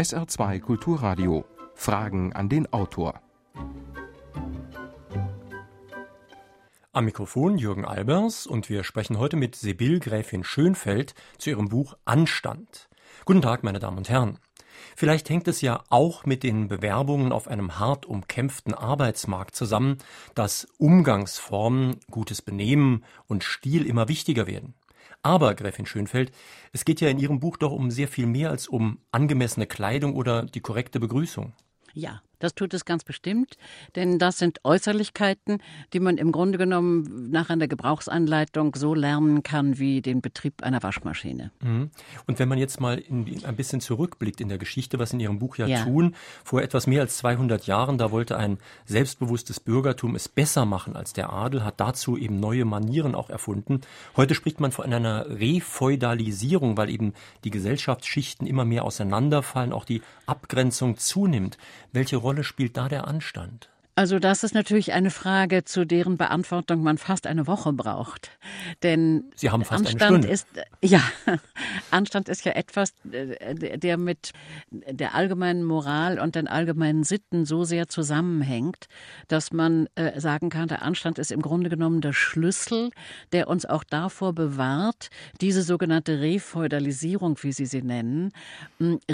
SR2 Kulturradio. Fragen an den Autor. Am Mikrofon Jürgen Albers und wir sprechen heute mit Sibylle Gräfin Schönfeld zu ihrem Buch Anstand. Guten Tag, meine Damen und Herren. Vielleicht hängt es ja auch mit den Bewerbungen auf einem hart umkämpften Arbeitsmarkt zusammen, dass Umgangsformen, gutes Benehmen und Stil immer wichtiger werden. Aber, Gräfin Schönfeld, es geht ja in Ihrem Buch doch um sehr viel mehr als um angemessene Kleidung oder die korrekte Begrüßung. Ja, das tut es ganz bestimmt, denn das sind Äußerlichkeiten, die man im Grunde genommen nach einer Gebrauchsanleitung so lernen kann wie den Betrieb einer Waschmaschine. Mhm. Und wenn man jetzt mal in, ein bisschen zurückblickt in der Geschichte, was in Ihrem Buch ja, ja, tun, vor etwas mehr als 200 Jahren, da wollte ein selbstbewusstes Bürgertum es besser machen als der Adel, hat dazu eben neue Manieren auch erfunden. Heute spricht man von einer Refeudalisierung, weil eben die Gesellschaftsschichten immer mehr auseinanderfallen, auch die Abgrenzung zunimmt. Welche Rolle Rolle spielt da der Anstand? Also das ist natürlich eine Frage, zu deren Beantwortung man fast eine Woche braucht. Denn Sie haben fast Anstand eine Stunde. ist ja Anstand ist ja etwas, äh, der mit der allgemeinen Moral und den allgemeinen Sitten so sehr zusammenhängt, dass man äh, sagen kann, der Anstand ist im Grunde genommen der Schlüssel, der uns auch davor bewahrt, diese sogenannte Refeudalisierung, wie Sie sie nennen,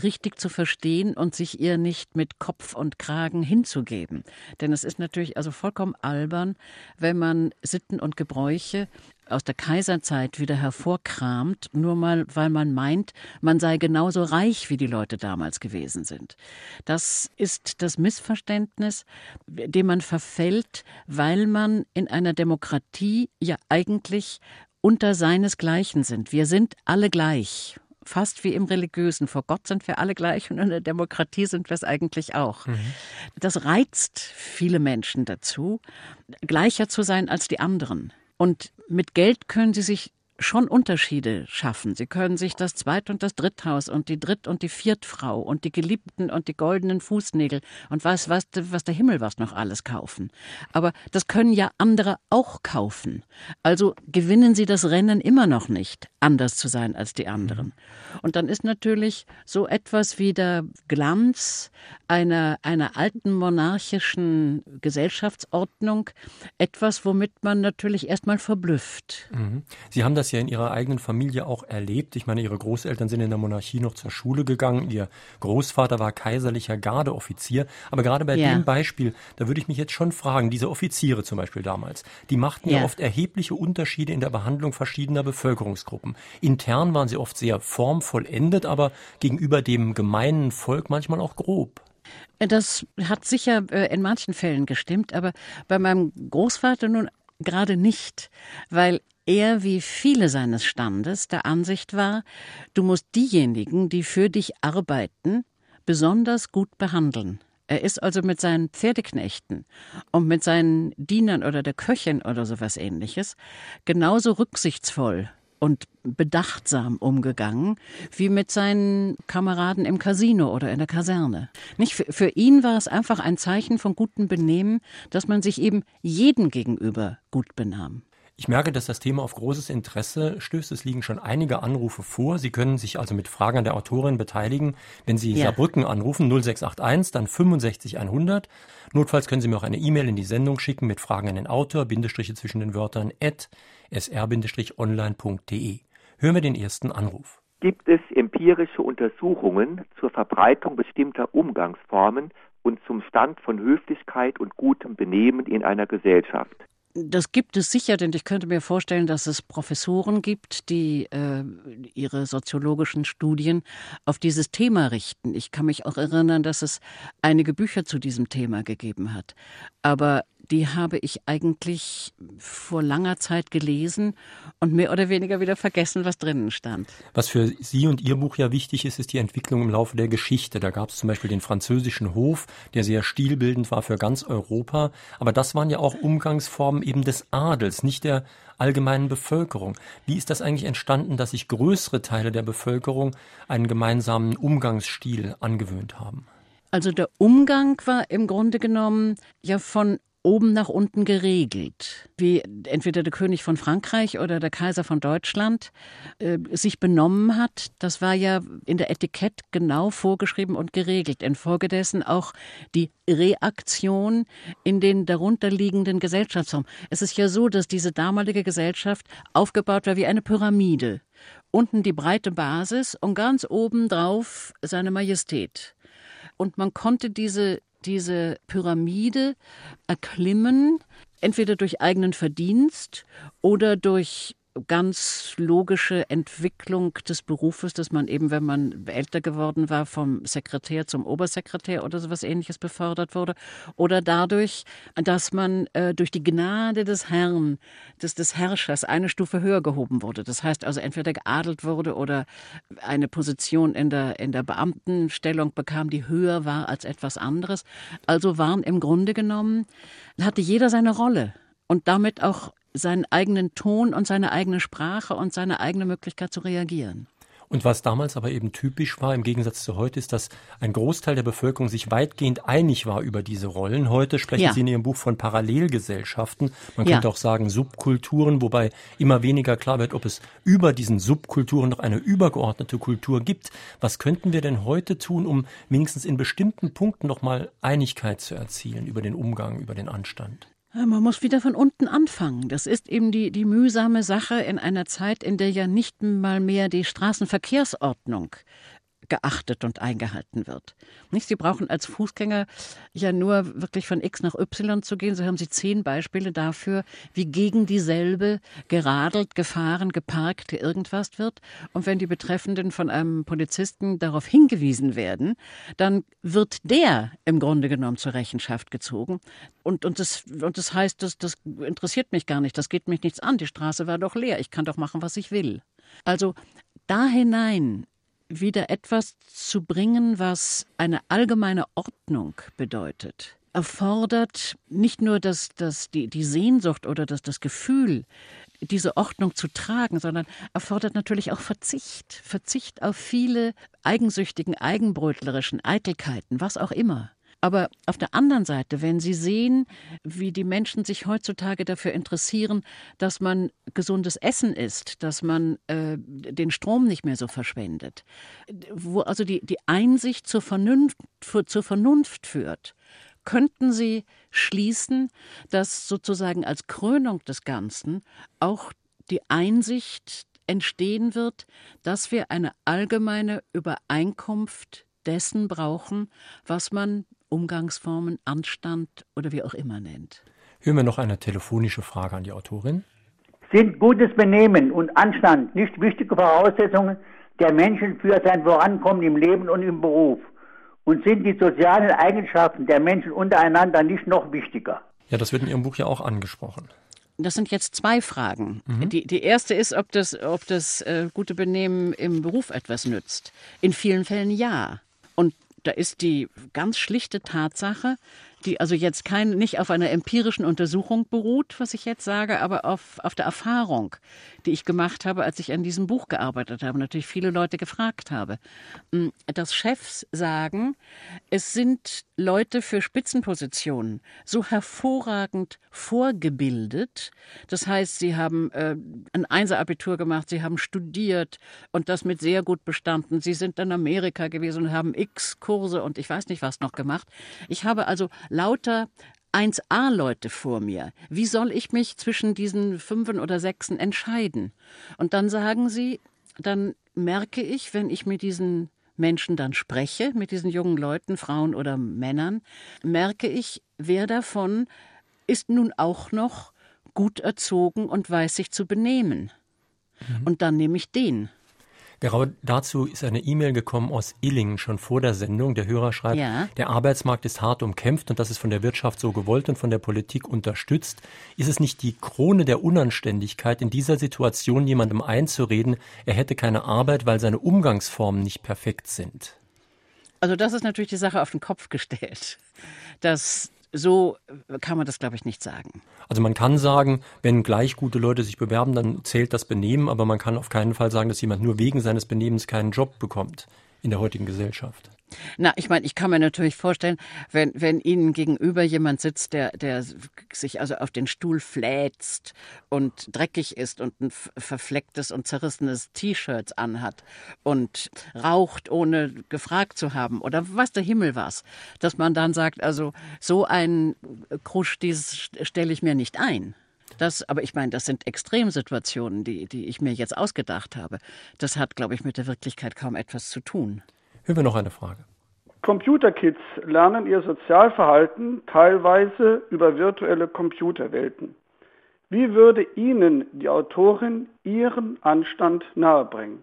richtig zu verstehen und sich ihr nicht mit Kopf und Kragen hinzugeben. Denn es ist natürlich also vollkommen albern, wenn man Sitten und Gebräuche aus der Kaiserzeit wieder hervorkramt, nur mal, weil man meint, man sei genauso reich, wie die Leute damals gewesen sind. Das ist das Missverständnis, dem man verfällt, weil man in einer Demokratie ja eigentlich unter seinesgleichen sind. Wir sind alle gleich fast wie im Religiösen. Vor Gott sind wir alle gleich und in der Demokratie sind wir es eigentlich auch. Mhm. Das reizt viele Menschen dazu, gleicher zu sein als die anderen. Und mit Geld können sie sich schon Unterschiede schaffen. Sie können sich das Zweit- und das Dritthaus und die Dritt- und die Viertfrau und die Geliebten und die goldenen Fußnägel und was, was, was der Himmel was noch alles kaufen. Aber das können ja andere auch kaufen. Also gewinnen sie das Rennen immer noch nicht, anders zu sein als die anderen. Und dann ist natürlich so etwas wie der Glanz einer, einer alten monarchischen Gesellschaftsordnung etwas, womit man natürlich erstmal verblüfft. Mhm. Sie haben das das ja in Ihrer eigenen Familie auch erlebt. Ich meine, Ihre Großeltern sind in der Monarchie noch zur Schule gegangen. Ihr Großvater war kaiserlicher Gardeoffizier. Aber gerade bei ja. dem Beispiel, da würde ich mich jetzt schon fragen, diese Offiziere zum Beispiel damals, die machten ja. ja oft erhebliche Unterschiede in der Behandlung verschiedener Bevölkerungsgruppen. Intern waren sie oft sehr formvollendet, aber gegenüber dem gemeinen Volk manchmal auch grob. Das hat sicher äh, in manchen Fällen gestimmt, aber bei meinem Großvater nun gerade nicht, weil er wie viele seines Standes der Ansicht war, du musst diejenigen, die für dich arbeiten, besonders gut behandeln. Er ist also mit seinen Pferdeknechten und mit seinen Dienern oder der Köchin oder sowas ähnliches genauso rücksichtsvoll und bedachtsam umgegangen wie mit seinen Kameraden im Casino oder in der Kaserne. Nicht für, für ihn war es einfach ein Zeichen von gutem Benehmen, dass man sich eben jedem gegenüber gut benahm. Ich merke, dass das Thema auf großes Interesse stößt. Es liegen schon einige Anrufe vor. Sie können sich also mit Fragen an der Autorin beteiligen. Wenn Sie ja. Saarbrücken anrufen, 0681, dann 65 100. Notfalls können Sie mir auch eine E-Mail in die Sendung schicken mit Fragen an den Autor, Bindestriche zwischen den Wörtern at sr-online.de. Hören wir den ersten Anruf. Gibt es empirische Untersuchungen zur Verbreitung bestimmter Umgangsformen und zum Stand von Höflichkeit und gutem Benehmen in einer Gesellschaft? Das gibt es sicher, denn ich könnte mir vorstellen, dass es Professoren gibt, die äh, ihre soziologischen Studien auf dieses Thema richten. Ich kann mich auch erinnern, dass es einige Bücher zu diesem Thema gegeben hat. Aber die habe ich eigentlich vor langer Zeit gelesen und mehr oder weniger wieder vergessen, was drinnen stand. Was für Sie und Ihr Buch ja wichtig ist, ist die Entwicklung im Laufe der Geschichte. Da gab es zum Beispiel den französischen Hof, der sehr stilbildend war für ganz Europa. Aber das waren ja auch Umgangsformen eben des Adels, nicht der allgemeinen Bevölkerung. Wie ist das eigentlich entstanden, dass sich größere Teile der Bevölkerung einen gemeinsamen Umgangsstil angewöhnt haben? Also der Umgang war im Grunde genommen ja von oben nach unten geregelt, wie entweder der König von Frankreich oder der Kaiser von Deutschland äh, sich benommen hat. Das war ja in der Etikett genau vorgeschrieben und geregelt. Infolgedessen auch die Reaktion in den darunterliegenden Gesellschaftsformen. Es ist ja so, dass diese damalige Gesellschaft aufgebaut war wie eine Pyramide. Unten die breite Basis und ganz oben drauf seine Majestät. Und man konnte diese diese Pyramide erklimmen, entweder durch eigenen Verdienst oder durch ganz logische Entwicklung des Berufes, dass man eben, wenn man älter geworden war, vom Sekretär zum Obersekretär oder sowas ähnliches befördert wurde. Oder dadurch, dass man äh, durch die Gnade des Herrn, des, des Herrschers, eine Stufe höher gehoben wurde. Das heißt also entweder geadelt wurde oder eine Position in der, in der Beamtenstellung bekam, die höher war als etwas anderes. Also waren im Grunde genommen, hatte jeder seine Rolle und damit auch seinen eigenen Ton und seine eigene Sprache und seine eigene Möglichkeit zu reagieren. Und was damals aber eben typisch war, im Gegensatz zu heute, ist, dass ein Großteil der Bevölkerung sich weitgehend einig war über diese Rollen. Heute sprechen ja. Sie in Ihrem Buch von Parallelgesellschaften. Man ja. könnte auch sagen Subkulturen, wobei immer weniger klar wird, ob es über diesen Subkulturen noch eine übergeordnete Kultur gibt. Was könnten wir denn heute tun, um wenigstens in bestimmten Punkten nochmal Einigkeit zu erzielen über den Umgang, über den Anstand? Man muss wieder von unten anfangen. Das ist eben die, die mühsame Sache in einer Zeit, in der ja nicht mal mehr die Straßenverkehrsordnung geachtet und eingehalten wird. Nicht? Sie brauchen als Fußgänger ja nur wirklich von X nach Y zu gehen. So haben Sie zehn Beispiele dafür, wie gegen dieselbe geradelt, gefahren, geparkt, irgendwas wird. Und wenn die Betreffenden von einem Polizisten darauf hingewiesen werden, dann wird der im Grunde genommen zur Rechenschaft gezogen. Und, und, das, und das heißt, das, das interessiert mich gar nicht, das geht mich nichts an. Die Straße war doch leer, ich kann doch machen, was ich will. Also da hinein wieder etwas zu bringen, was eine allgemeine Ordnung bedeutet, erfordert nicht nur das, das, die, die Sehnsucht oder das, das Gefühl, diese Ordnung zu tragen, sondern erfordert natürlich auch Verzicht. Verzicht auf viele eigensüchtigen, eigenbrötlerischen Eitelkeiten, was auch immer. Aber auf der anderen Seite, wenn Sie sehen, wie die Menschen sich heutzutage dafür interessieren, dass man gesundes Essen isst, dass man äh, den Strom nicht mehr so verschwendet, wo also die, die Einsicht zur Vernunft, zur Vernunft führt, könnten Sie schließen, dass sozusagen als Krönung des Ganzen auch die Einsicht entstehen wird, dass wir eine allgemeine Übereinkunft dessen brauchen, was man Umgangsformen, Anstand oder wie auch immer nennt. Hören wir noch eine telefonische Frage an die Autorin. Sind gutes Benehmen und Anstand nicht wichtige Voraussetzungen der Menschen für sein Vorankommen im Leben und im Beruf? Und sind die sozialen Eigenschaften der Menschen untereinander nicht noch wichtiger? Ja, das wird in Ihrem Buch ja auch angesprochen. Das sind jetzt zwei Fragen. Mhm. Die, die erste ist, ob das, ob das äh, gute Benehmen im Beruf etwas nützt. In vielen Fällen ja. Und da ist die ganz schlichte Tatsache, die also jetzt kein, nicht auf einer empirischen Untersuchung beruht, was ich jetzt sage, aber auf, auf der Erfahrung, die ich gemacht habe, als ich an diesem Buch gearbeitet habe, natürlich viele Leute gefragt habe, hm, dass Chefs sagen, es sind Leute für Spitzenpositionen so hervorragend vorgebildet. Das heißt, sie haben äh, ein Einser-Abitur gemacht, sie haben studiert und das mit sehr gut bestanden. Sie sind in Amerika gewesen und haben X Kurse und ich weiß nicht was noch gemacht. Ich habe also lauter 1a-Leute vor mir. Wie soll ich mich zwischen diesen fünfen oder sechsen entscheiden? Und dann sagen sie, dann merke ich, wenn ich mit diesen Menschen dann spreche, mit diesen jungen Leuten, Frauen oder Männern, merke ich, wer davon ist nun auch noch gut erzogen und weiß sich zu benehmen. Mhm. Und dann nehme ich den. Genau dazu ist eine E-Mail gekommen aus Illingen schon vor der Sendung. Der Hörer schreibt, ja. der Arbeitsmarkt ist hart umkämpft und das ist von der Wirtschaft so gewollt und von der Politik unterstützt. Ist es nicht die Krone der Unanständigkeit, in dieser Situation jemandem einzureden, er hätte keine Arbeit, weil seine Umgangsformen nicht perfekt sind? Also das ist natürlich die Sache auf den Kopf gestellt. Das so kann man das, glaube ich, nicht sagen. Also man kann sagen, wenn gleich gute Leute sich bewerben, dann zählt das Benehmen, aber man kann auf keinen Fall sagen, dass jemand nur wegen seines Benehmens keinen Job bekommt in der heutigen Gesellschaft. Na, ich meine, ich kann mir natürlich vorstellen, wenn, wenn Ihnen gegenüber jemand sitzt, der, der sich also auf den Stuhl fläzt und dreckig ist und ein verflecktes und zerrissenes T-Shirt anhat und raucht, ohne gefragt zu haben oder was der Himmel was, dass man dann sagt, also so ein Krusch, dieses stelle ich mir nicht ein. Das, aber ich meine, das sind Extremsituationen, die, die ich mir jetzt ausgedacht habe. Das hat, glaube ich, mit der Wirklichkeit kaum etwas zu tun. Hören wir noch eine Frage. Computerkids lernen ihr Sozialverhalten teilweise über virtuelle Computerwelten. Wie würde Ihnen die Autorin Ihren Anstand nahebringen?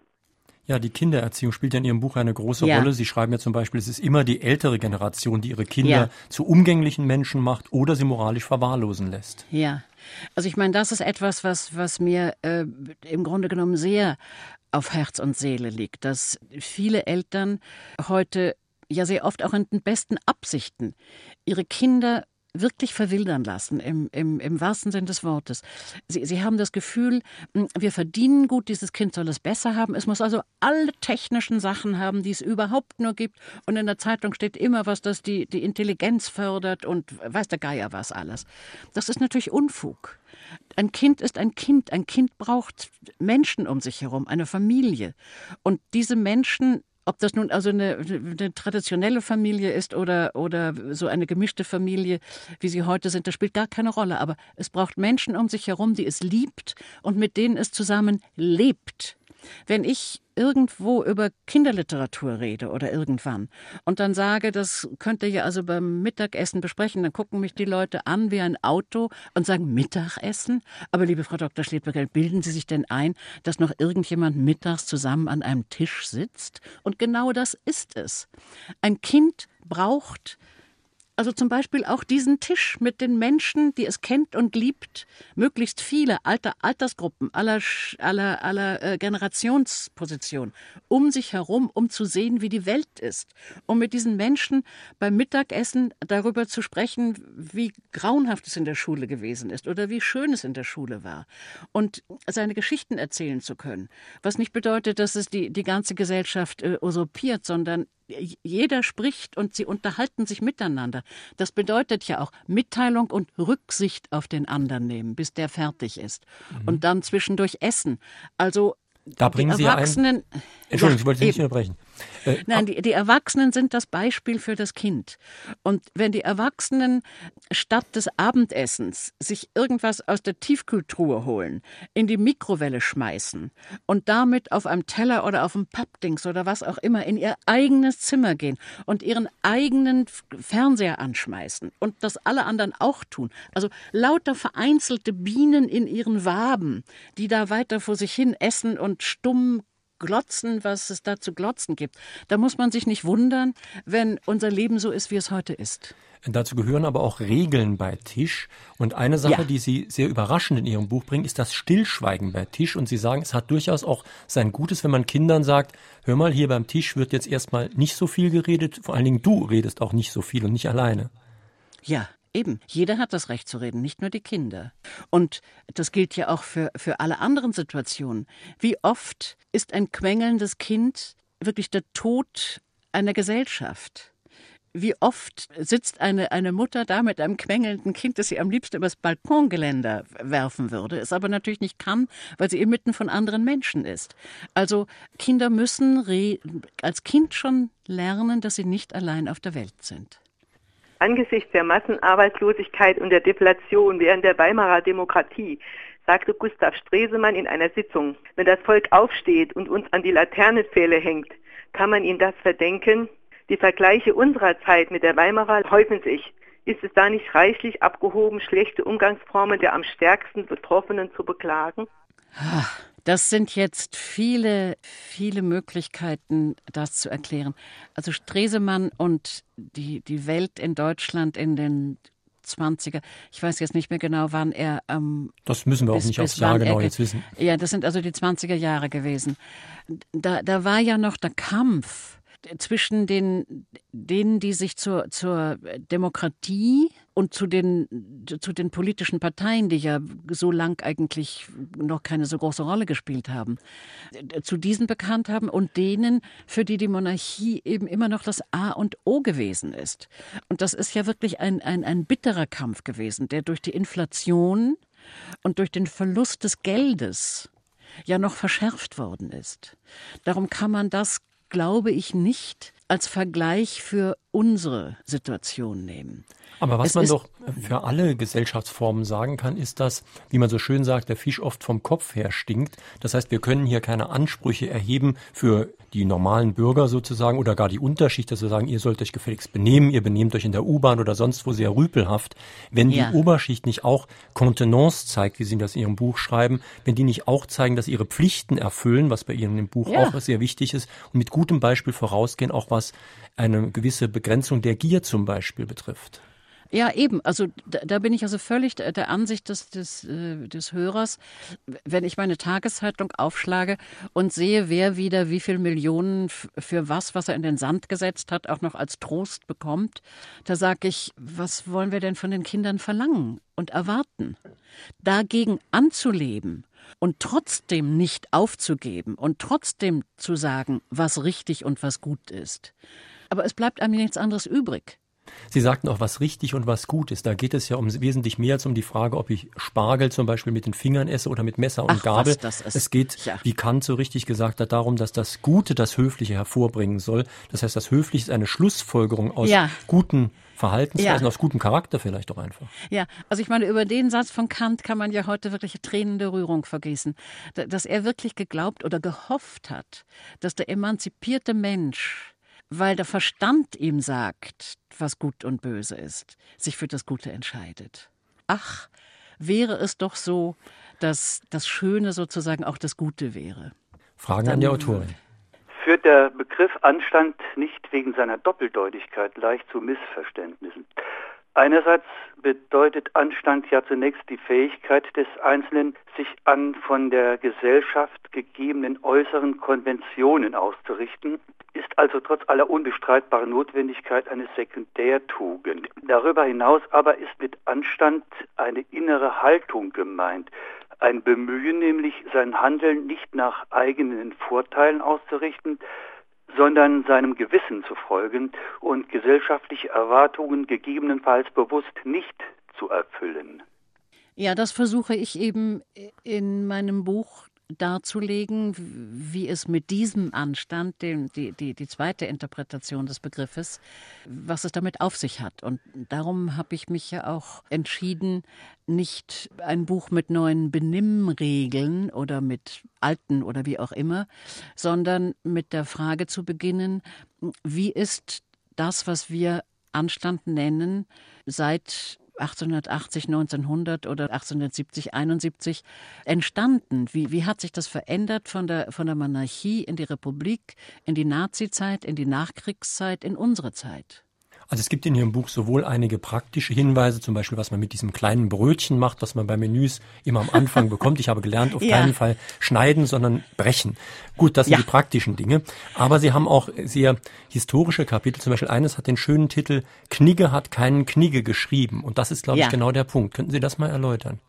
Ja, die Kindererziehung spielt ja in Ihrem Buch eine große ja. Rolle. Sie schreiben ja zum Beispiel, es ist immer die ältere Generation, die ihre Kinder ja. zu umgänglichen Menschen macht oder sie moralisch verwahrlosen lässt. Ja, also ich meine, das ist etwas, was, was mir äh, im Grunde genommen sehr auf Herz und Seele liegt, dass viele Eltern heute ja sehr oft auch in den besten Absichten ihre Kinder wirklich verwildern lassen, im, im, im wahrsten Sinn des Wortes. Sie, sie haben das Gefühl, hm, wir verdienen gut, dieses Kind soll es besser haben. Es muss also alle technischen Sachen haben, die es überhaupt nur gibt. Und in der Zeitung steht immer was, das die, die Intelligenz fördert und weiß der Geier was alles. Das ist natürlich Unfug. Ein Kind ist ein Kind. Ein Kind braucht Menschen um sich herum, eine Familie. Und diese Menschen ob das nun also eine, eine, traditionelle Familie ist oder, oder so eine gemischte Familie, wie sie heute sind, das spielt gar keine Rolle. Aber es braucht Menschen um sich herum, die es liebt und mit denen es zusammen lebt. Wenn ich irgendwo über Kinderliteratur rede oder irgendwann und dann sage, das könnt ihr ja also beim Mittagessen besprechen, dann gucken mich die Leute an wie ein Auto und sagen Mittagessen. Aber liebe Frau Dr. Schledberger, bilden Sie sich denn ein, dass noch irgendjemand mittags zusammen an einem Tisch sitzt? Und genau das ist es. Ein Kind braucht also zum Beispiel auch diesen Tisch mit den Menschen, die es kennt und liebt, möglichst viele Alter, Altersgruppen aller, aller, aller äh, Generationspositionen um sich herum, um zu sehen, wie die Welt ist, um mit diesen Menschen beim Mittagessen darüber zu sprechen, wie grauenhaft es in der Schule gewesen ist oder wie schön es in der Schule war und seine Geschichten erzählen zu können. Was nicht bedeutet, dass es die, die ganze Gesellschaft äh, usurpiert, sondern jeder spricht und sie unterhalten sich miteinander. Das bedeutet ja auch Mitteilung und Rücksicht auf den anderen nehmen, bis der fertig ist. Mhm. Und dann zwischendurch essen. Also da bringen Sie ein. Entschuldigung, ich wollte Sie nicht unterbrechen. Äh, Nein, die, die Erwachsenen sind das Beispiel für das Kind. Und wenn die Erwachsenen statt des Abendessens sich irgendwas aus der Tiefkühltruhe holen, in die Mikrowelle schmeißen und damit auf einem Teller oder auf einem Pappdings oder was auch immer in ihr eigenes Zimmer gehen und ihren eigenen Fernseher anschmeißen und das alle anderen auch tun. Also lauter vereinzelte Bienen in ihren Waben, die da weiter vor sich hin essen und stumm glotzen, was es da zu glotzen gibt. Da muss man sich nicht wundern, wenn unser Leben so ist, wie es heute ist. Dazu gehören aber auch Regeln bei Tisch. Und eine Sache, ja. die Sie sehr überraschend in Ihrem Buch bringen, ist das Stillschweigen bei Tisch. Und Sie sagen, es hat durchaus auch sein Gutes, wenn man Kindern sagt, hör mal, hier beim Tisch wird jetzt erstmal nicht so viel geredet. Vor allen Dingen du redest auch nicht so viel und nicht alleine. Ja, Eben, jeder hat das Recht zu reden, nicht nur die Kinder. Und das gilt ja auch für, für alle anderen Situationen. Wie oft ist ein quengelndes Kind wirklich der Tod einer Gesellschaft? Wie oft sitzt eine, eine Mutter da mit einem quengelnden Kind, das sie am liebsten übers Balkongeländer werfen würde, es aber natürlich nicht kann, weil sie inmitten von anderen Menschen ist. Also Kinder müssen als Kind schon lernen, dass sie nicht allein auf der Welt sind. Angesichts der Massenarbeitslosigkeit und der Deflation während der Weimarer Demokratie sagte Gustav Stresemann in einer Sitzung, wenn das Volk aufsteht und uns an die Laternenpfähle hängt, kann man ihm das verdenken? Die Vergleiche unserer Zeit mit der Weimarer häufen sich. Ist es da nicht reichlich abgehoben, schlechte Umgangsformen der am stärksten Betroffenen zu beklagen? Ach. Das sind jetzt viele, viele Möglichkeiten, das zu erklären. Also Stresemann und die, die Welt in Deutschland in den 20er. Ich weiß jetzt nicht mehr genau, wann er. Ähm, das müssen wir bis, auch nicht aufs Jahr genau jetzt wissen. Ja, das sind also die 20er Jahre gewesen. Da, da war ja noch der Kampf zwischen den, denen, die sich zur, zur Demokratie und zu den, zu den politischen Parteien, die ja so lang eigentlich noch keine so große Rolle gespielt haben, zu diesen bekannt haben und denen, für die die Monarchie eben immer noch das A und O gewesen ist. Und das ist ja wirklich ein, ein, ein bitterer Kampf gewesen, der durch die Inflation und durch den Verlust des Geldes ja noch verschärft worden ist. Darum kann man das, glaube ich, nicht als Vergleich für unsere Situation nehmen. Aber was es man doch für alle Gesellschaftsformen sagen kann, ist, dass, wie man so schön sagt, der Fisch oft vom Kopf her stinkt. Das heißt, wir können hier keine Ansprüche erheben für die normalen Bürger sozusagen oder gar die Unterschicht, dass wir sagen, ihr sollt euch gefälligst benehmen, ihr benehmt euch in der U-Bahn oder sonst wo sehr rüpelhaft. Wenn ja. die Oberschicht nicht auch Kontenance zeigt, wie Sie das in Ihrem Buch schreiben, wenn die nicht auch zeigen, dass ihre Pflichten erfüllen, was bei Ihnen im Buch ja. auch sehr wichtig ist, und mit gutem Beispiel vorausgehen, auch was eine gewisse Begrenzung der Gier zum Beispiel betrifft. Ja, eben. Also da, da, bin ich also völlig der, Ansicht des, des, äh, des Hörers. Wenn ich meine Tageszeitung aufschlage und sehe, wer wieder wie viel Millionen für was, was er in den Sand gesetzt hat, auch noch als Trost bekommt, da sage ich, was wollen wir denn von den Kindern verlangen und erwarten? Dagegen anzuleben und trotzdem nicht aufzugeben und trotzdem zu sagen, was richtig und was gut ist. Aber es bleibt einem nichts anderes übrig. Sie sagten auch, was richtig und was gut ist. Da geht es ja um wesentlich mehr als um die Frage, ob ich Spargel zum Beispiel mit den Fingern esse oder mit Messer und Ach, Gabel. Es geht, ja. wie Kant so richtig gesagt hat, darum, dass das Gute das Höfliche hervorbringen soll. Das heißt, das Höfliche ist eine Schlussfolgerung aus ja. guten Verhaltensweisen, ja. aus gutem Charakter vielleicht doch einfach. Ja, also ich meine, über den Satz von Kant kann man ja heute wirklich Tränen der Rührung vergießen. Dass er wirklich geglaubt oder gehofft hat, dass der emanzipierte Mensch weil der Verstand ihm sagt, was gut und böse ist, sich für das Gute entscheidet. Ach, wäre es doch so, dass das Schöne sozusagen auch das Gute wäre. Fragen Dann, an die Autorin. Führt der Begriff Anstand nicht wegen seiner Doppeldeutigkeit leicht zu Missverständnissen? Einerseits bedeutet Anstand ja zunächst die Fähigkeit des Einzelnen, sich an von der Gesellschaft gegebenen äußeren Konventionen auszurichten, ist also trotz aller unbestreitbaren Notwendigkeit eine Sekundärtugend. Darüber hinaus aber ist mit Anstand eine innere Haltung gemeint, ein Bemühen nämlich sein Handeln nicht nach eigenen Vorteilen auszurichten, sondern seinem Gewissen zu folgen und gesellschaftliche Erwartungen gegebenenfalls bewusst nicht zu erfüllen. Ja, das versuche ich eben in meinem Buch darzulegen, wie es mit diesem Anstand, dem, die, die, die zweite Interpretation des Begriffes, was es damit auf sich hat. Und darum habe ich mich ja auch entschieden, nicht ein Buch mit neuen Benimmregeln oder mit alten oder wie auch immer, sondern mit der Frage zu beginnen, wie ist das, was wir Anstand nennen, seit 1880, 1900 oder 1870, 71 entstanden? Wie, wie hat sich das verändert von der, von der Monarchie in die Republik, in die Nazizeit, in die Nachkriegszeit, in unsere Zeit? Also es gibt in Ihrem Buch sowohl einige praktische Hinweise, zum Beispiel was man mit diesem kleinen Brötchen macht, was man bei Menüs immer am Anfang bekommt. Ich habe gelernt, auf ja. keinen Fall schneiden, sondern brechen. Gut, das sind ja. die praktischen Dinge. Aber Sie haben auch sehr historische Kapitel. Zum Beispiel eines hat den schönen Titel Knigge hat keinen Knigge geschrieben. Und das ist, glaube ja. ich, genau der Punkt. Könnten Sie das mal erläutern?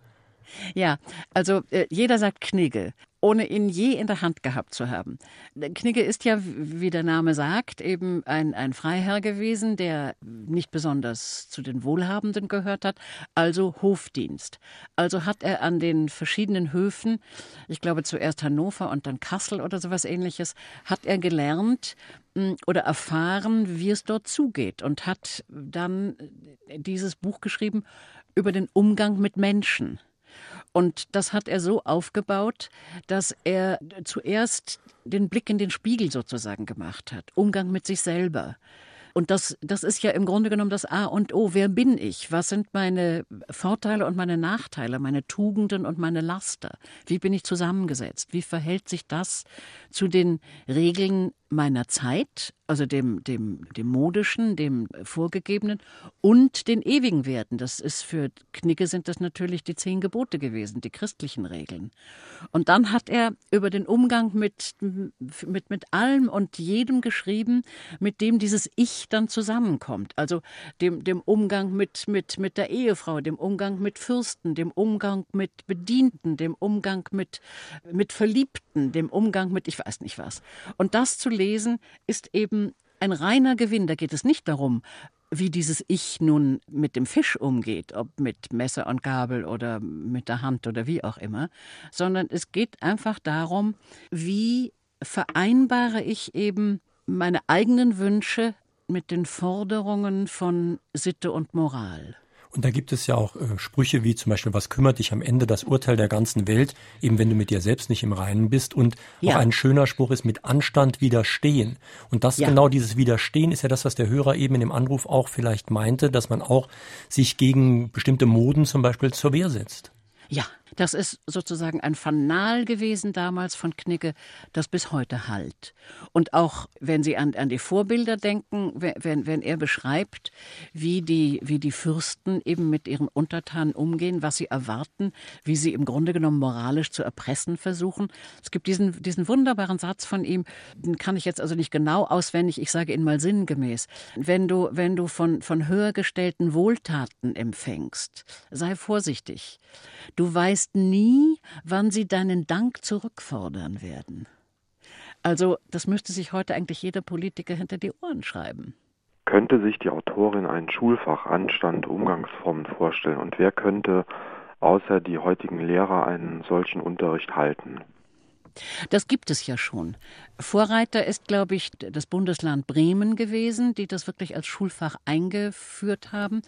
Ja, also äh, jeder sagt Knigge ohne ihn je in der Hand gehabt zu haben. Knigge ist ja, wie der Name sagt, eben ein, ein Freiherr gewesen, der nicht besonders zu den Wohlhabenden gehört hat, also Hofdienst. Also hat er an den verschiedenen Höfen, ich glaube zuerst Hannover und dann Kassel oder sowas ähnliches, hat er gelernt, oder erfahren, wie es dort zugeht und hat dann dieses Buch geschrieben über den Umgang mit Menschen. Und das hat er so aufgebaut, dass er zuerst den Blick in den Spiegel sozusagen gemacht hat, Umgang mit sich selber. Und das, das ist ja im Grunde genommen das A und O. Wer bin ich? Was sind meine Vorteile und meine Nachteile, meine Tugenden und meine Laster? Wie bin ich zusammengesetzt? Wie verhält sich das zu den Regeln meiner Zeit, also dem, dem, dem modischen, dem vorgegebenen und den ewigen Werten. Das ist für Knigge sind das natürlich die zehn Gebote gewesen, die christlichen Regeln. Und dann hat er über den Umgang mit, mit, mit allem und jedem geschrieben, mit dem dieses Ich dann zusammenkommt. Also dem, dem Umgang mit, mit, mit der Ehefrau, dem Umgang mit Fürsten, dem Umgang mit Bedienten, dem Umgang mit, mit Verliebten, dem Umgang mit ich weiß nicht was. Und das zu lesen ist eben ein reiner Gewinn. Da geht es nicht darum, wie dieses Ich nun mit dem Fisch umgeht, ob mit Messer und Gabel oder mit der Hand oder wie auch immer, sondern es geht einfach darum, wie vereinbare ich eben meine eigenen Wünsche mit den Forderungen von Sitte und Moral. Und da gibt es ja auch äh, Sprüche wie zum Beispiel, was kümmert dich am Ende das Urteil der ganzen Welt, eben wenn du mit dir selbst nicht im Reinen bist. Und ja. auch ein schöner Spruch ist, mit Anstand widerstehen. Und das ja. genau dieses Widerstehen ist ja das, was der Hörer eben in dem Anruf auch vielleicht meinte, dass man auch sich gegen bestimmte Moden zum Beispiel zur Wehr setzt. Ja, das ist sozusagen ein Fanal gewesen damals von Knicke, das bis heute halt. Und auch wenn Sie an, an die Vorbilder denken, wenn, wenn er beschreibt, wie die, wie die Fürsten eben mit ihren Untertanen umgehen, was sie erwarten, wie sie im Grunde genommen moralisch zu erpressen versuchen. Es gibt diesen, diesen wunderbaren Satz von ihm, den kann ich jetzt also nicht genau auswendig, ich sage ihn mal sinngemäß. Wenn du, wenn du von, von höher gestellten Wohltaten empfängst, sei vorsichtig. Du weißt weißt nie, wann sie deinen Dank zurückfordern werden. Also, das müsste sich heute eigentlich jeder Politiker hinter die Ohren schreiben. Könnte sich die Autorin ein Schulfach Anstand, Umgangsformen vorstellen und wer könnte außer die heutigen Lehrer einen solchen Unterricht halten? Das gibt es ja schon. Vorreiter ist, glaube ich, das Bundesland Bremen gewesen, die das wirklich als Schulfach eingeführt haben.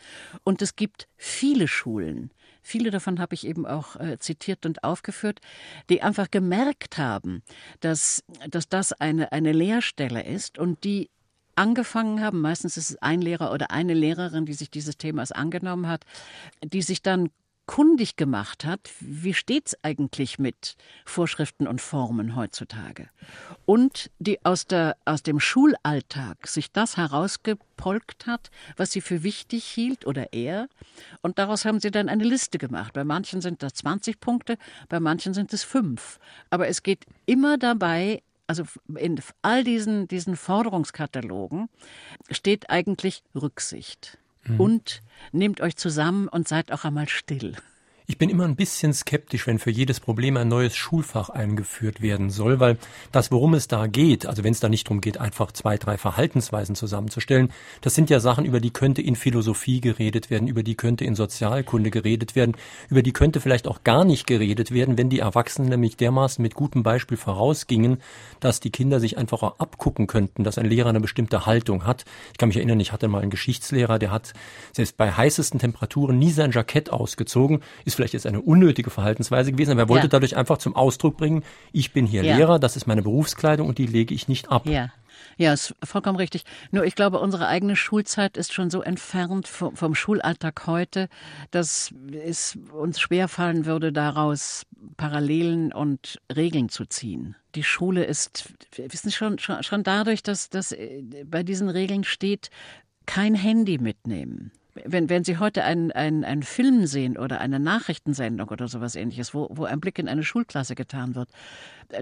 Und es gibt viele Schulen, viele davon habe ich eben auch äh, zitiert und aufgeführt, die einfach gemerkt haben, dass, dass das eine, eine Lehrstelle ist und die angefangen haben, meistens ist es ein Lehrer oder eine Lehrerin, die sich dieses Themas angenommen hat, die sich dann kundig gemacht hat, wie steht's eigentlich mit Vorschriften und Formen heutzutage? Und die aus, der, aus dem Schulalltag sich das herausgepolkt hat, was sie für wichtig hielt oder er. Und daraus haben sie dann eine Liste gemacht. Bei manchen sind das 20 Punkte, bei manchen sind es fünf. Aber es geht immer dabei, also in all diesen, diesen Forderungskatalogen steht eigentlich Rücksicht. Mhm. Und nehmt euch zusammen und seid auch einmal still. Ich bin immer ein bisschen skeptisch, wenn für jedes Problem ein neues Schulfach eingeführt werden soll, weil das, worum es da geht, also wenn es da nicht darum geht, einfach zwei, drei Verhaltensweisen zusammenzustellen, das sind ja Sachen, über die könnte in Philosophie geredet werden, über die könnte in Sozialkunde geredet werden, über die könnte vielleicht auch gar nicht geredet werden, wenn die Erwachsenen nämlich dermaßen mit gutem Beispiel vorausgingen, dass die Kinder sich einfach auch abgucken könnten, dass ein Lehrer eine bestimmte Haltung hat. Ich kann mich erinnern, ich hatte mal einen Geschichtslehrer, der hat selbst bei heißesten Temperaturen nie sein Jackett ausgezogen, ist vielleicht jetzt eine unnötige Verhaltensweise gewesen, aber er wollte ja. dadurch einfach zum Ausdruck bringen, ich bin hier ja. Lehrer, das ist meine Berufskleidung und die lege ich nicht ab. Ja. Ja, ist vollkommen richtig. Nur ich glaube, unsere eigene Schulzeit ist schon so entfernt vom, vom Schulalltag heute, dass es uns schwerfallen würde, daraus Parallelen und Regeln zu ziehen. Die Schule ist, wir wissen schon, schon, schon dadurch, dass, dass äh, bei diesen Regeln steht, kein Handy mitnehmen wenn, wenn Sie heute einen, einen, einen Film sehen oder eine Nachrichtensendung oder sowas ähnliches, wo, wo ein Blick in eine Schulklasse getan wird,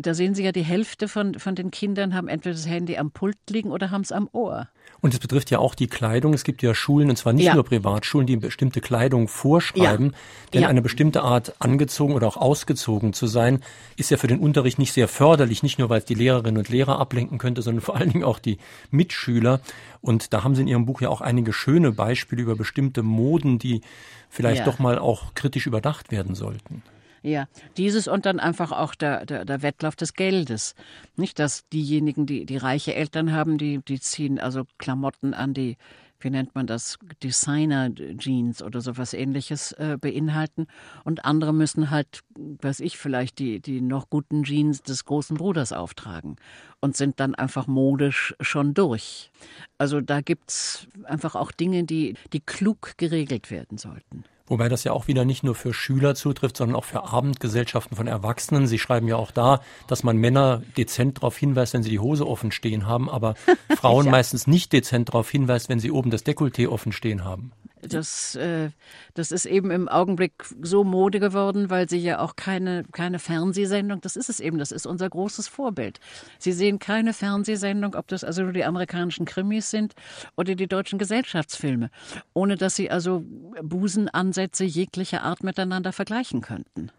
da sehen Sie ja die Hälfte von, von den Kindern haben entweder das Handy am Pult liegen oder haben es am Ohr. Und es betrifft ja auch die Kleidung. Es gibt ja Schulen, und zwar nicht ja. nur Privatschulen, die bestimmte Kleidung vorschreiben. Ja. Denn ja. eine bestimmte Art angezogen oder auch ausgezogen zu sein, ist ja für den Unterricht nicht sehr förderlich. Nicht nur, weil es die Lehrerinnen und Lehrer ablenken könnte, sondern vor allen Dingen auch die Mitschüler. Und da haben Sie in Ihrem Buch ja auch einige schöne Beispiele über bestimmte Moden, die vielleicht doch mal auch kritisch überdacht werden sollten. Ja, dieses und dann einfach auch der, der, der Wettlauf des Geldes. Nicht, dass diejenigen, die, die reiche Eltern haben, die, die ziehen also Klamotten an, die, wie nennt man das, Designer-Jeans oder sowas ähnliches äh, beinhalten. Und andere müssen halt, weiß ich, vielleicht die, die noch guten Jeans des großen Bruders auftragen und sind dann einfach modisch schon durch. Also da gibt's einfach auch Dinge, die, die klug geregelt werden sollten. Wobei das ja auch wieder nicht nur für Schüler zutrifft, sondern auch für Abendgesellschaften von Erwachsenen. Sie schreiben ja auch da, dass man Männer dezent darauf hinweist, wenn sie die Hose offen stehen haben, aber Frauen ja. meistens nicht dezent darauf hinweist, wenn sie oben das Dekolleté offen stehen haben. Das, äh, das ist eben im Augenblick so Mode geworden, weil sie ja auch keine, keine Fernsehsendung, das ist es eben, das ist unser großes Vorbild. Sie sehen keine Fernsehsendung, ob das also nur die amerikanischen Krimis sind oder die deutschen Gesellschaftsfilme, ohne dass sie also Busenansätze jeglicher Art miteinander vergleichen könnten.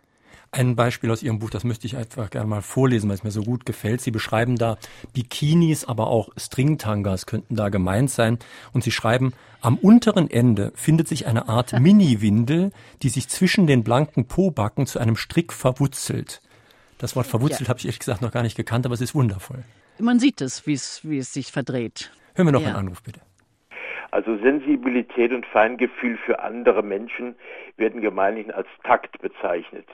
Ein Beispiel aus Ihrem Buch, das möchte ich einfach gerne mal vorlesen, weil es mir so gut gefällt. Sie beschreiben da Bikinis, aber auch Stringtangas könnten da gemeint sein. Und Sie schreiben, am unteren Ende findet sich eine Art Mini-Windel, die sich zwischen den blanken Pobacken zu einem Strick verwurzelt. Das Wort verwurzelt ja. habe ich ehrlich gesagt noch gar nicht gekannt, aber es ist wundervoll. Man sieht es, wie es, wie es sich verdreht. Hören wir noch ja. einen Anruf, bitte. Also Sensibilität und Feingefühl für andere Menschen werden gemeinhin als Takt bezeichnet.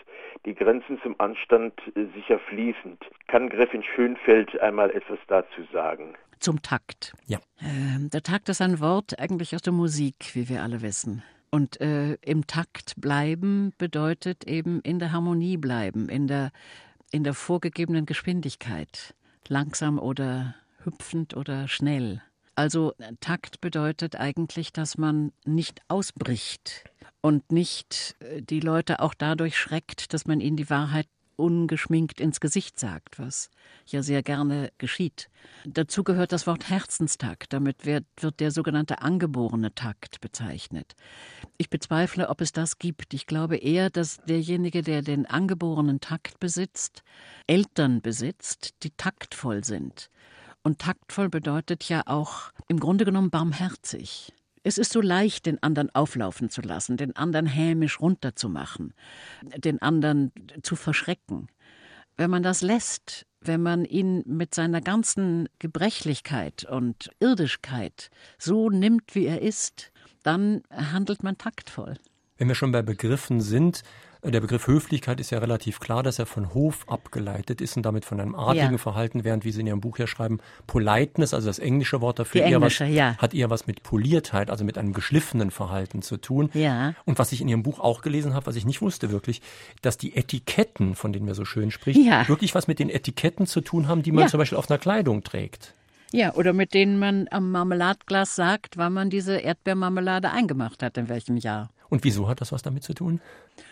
Die Grenzen zum Anstand äh, sicher fließend. Kann Gräfin Schönfeld einmal etwas dazu sagen? Zum Takt. Ja. Äh, der Takt ist ein Wort eigentlich aus der Musik, wie wir alle wissen. Und äh, im Takt bleiben bedeutet eben in der Harmonie bleiben, in der, in der vorgegebenen Geschwindigkeit. Langsam oder hüpfend oder schnell. Also Takt bedeutet eigentlich, dass man nicht ausbricht und nicht äh, die Leute auch dadurch schreckt, dass man ihnen die Wahrheit ungeschminkt ins Gesicht sagt, was ja sehr gerne geschieht. Dazu gehört das Wort Herzenstakt. Damit wird, wird, der sogenannte angeborene Takt bezeichnet. Ich bezweifle, ob es das gibt. Ich glaube eher, dass derjenige, der den angeborenen Takt besitzt, Eltern besitzt, die taktvoll sind. Und taktvoll bedeutet ja auch im Grunde genommen barmherzig. Es ist so leicht, den anderen auflaufen zu lassen, den anderen hämisch runterzumachen, den anderen zu verschrecken. Wenn man das lässt, wenn man ihn mit seiner ganzen Gebrechlichkeit und Irdischkeit so nimmt, wie er ist, dann handelt man taktvoll. Wenn wir schon bei Begriffen sind, der Begriff Höflichkeit ist ja relativ klar, dass er von Hof abgeleitet ist und damit von einem artigen ja. Verhalten, während, wie Sie in Ihrem Buch ja schreiben, Politeness, also das englische Wort dafür, eher was, ja. hat eher was mit Poliertheit, also mit einem geschliffenen Verhalten zu tun. Ja. Und was ich in Ihrem Buch auch gelesen habe, was ich nicht wusste wirklich, dass die Etiketten, von denen wir so schön sprechen, ja. wirklich was mit den Etiketten zu tun haben, die man zum Beispiel auf einer Kleidung trägt. Ja, oder mit denen man am Marmeladglas sagt, wann man diese Erdbeermarmelade eingemacht hat, in welchem Jahr. Und wieso hat das was damit zu tun?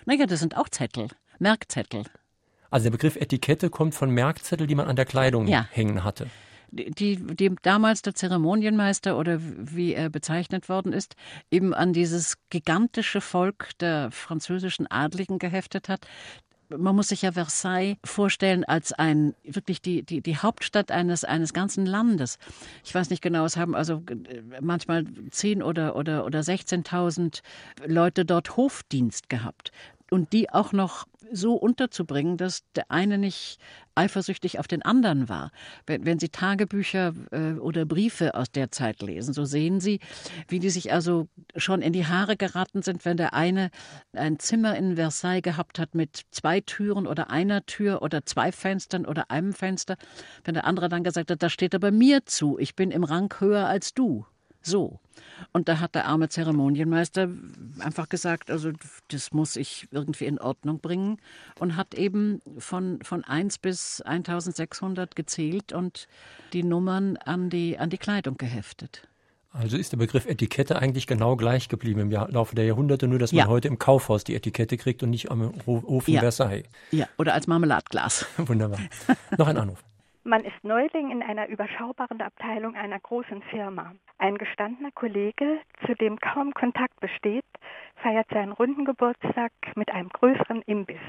Naja, das sind auch Zettel, Merkzettel. Also der Begriff Etikette kommt von Merkzettel, die man an der Kleidung ja. hängen hatte. Die, die damals der Zeremonienmeister oder wie er bezeichnet worden ist, eben an dieses gigantische Volk der französischen Adligen geheftet hat, man muss sich ja Versailles vorstellen als ein wirklich die, die, die Hauptstadt eines, eines ganzen Landes. Ich weiß nicht genau, es haben also äh, manchmal 10 oder, oder, oder 16.000 Leute dort Hofdienst gehabt und die auch noch so unterzubringen, dass der eine nicht eifersüchtig auf den anderen war. Wenn, wenn Sie Tagebücher äh, oder Briefe aus der Zeit lesen, so sehen Sie, wie die sich also schon in die Haare geraten sind, wenn der eine ein Zimmer in Versailles gehabt hat mit zwei Türen oder einer Tür oder zwei Fenstern oder einem Fenster, wenn der andere dann gesagt hat, das steht aber mir zu, ich bin im Rang höher als du. So. Und da hat der arme Zeremonienmeister einfach gesagt, also das muss ich irgendwie in Ordnung bringen und hat eben von, von 1 bis 1600 gezählt und die Nummern an die, an die Kleidung geheftet. Also ist der Begriff Etikette eigentlich genau gleich geblieben im Laufe der Jahrhunderte, nur dass man ja. heute im Kaufhaus die Etikette kriegt und nicht am Hof in ja. Versailles. Ja, oder als Marmeladglas. Wunderbar. Noch ein Anruf. Man ist Neuling in einer überschaubaren Abteilung einer großen Firma. Ein gestandener Kollege, zu dem kaum Kontakt besteht, feiert seinen runden Geburtstag mit einem größeren Imbiss.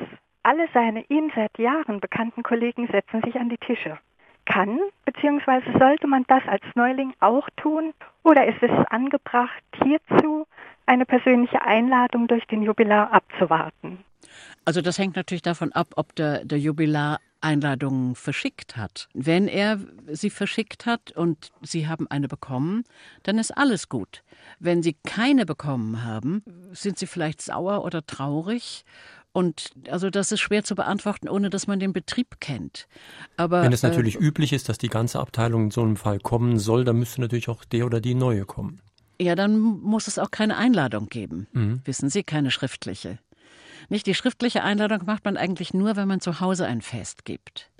Alle seine ihm seit Jahren bekannten Kollegen setzen sich an die Tische. Kann bzw. sollte man das als Neuling auch tun oder ist es angebracht, hierzu eine persönliche Einladung durch den Jubilar abzuwarten? Also das hängt natürlich davon ab, ob der, der Jubilar Einladungen verschickt hat. Wenn er sie verschickt hat und Sie haben eine bekommen, dann ist alles gut. Wenn Sie keine bekommen haben, sind Sie vielleicht sauer oder traurig. Und also das ist schwer zu beantworten, ohne dass man den Betrieb kennt. Aber wenn es natürlich äh, üblich ist, dass die ganze Abteilung in so einem Fall kommen soll, dann müsste natürlich auch der oder die neue kommen. Ja, dann muss es auch keine Einladung geben. Mhm. Wissen Sie, keine schriftliche. Nicht die schriftliche Einladung macht man eigentlich nur, wenn man zu Hause ein Fest gibt.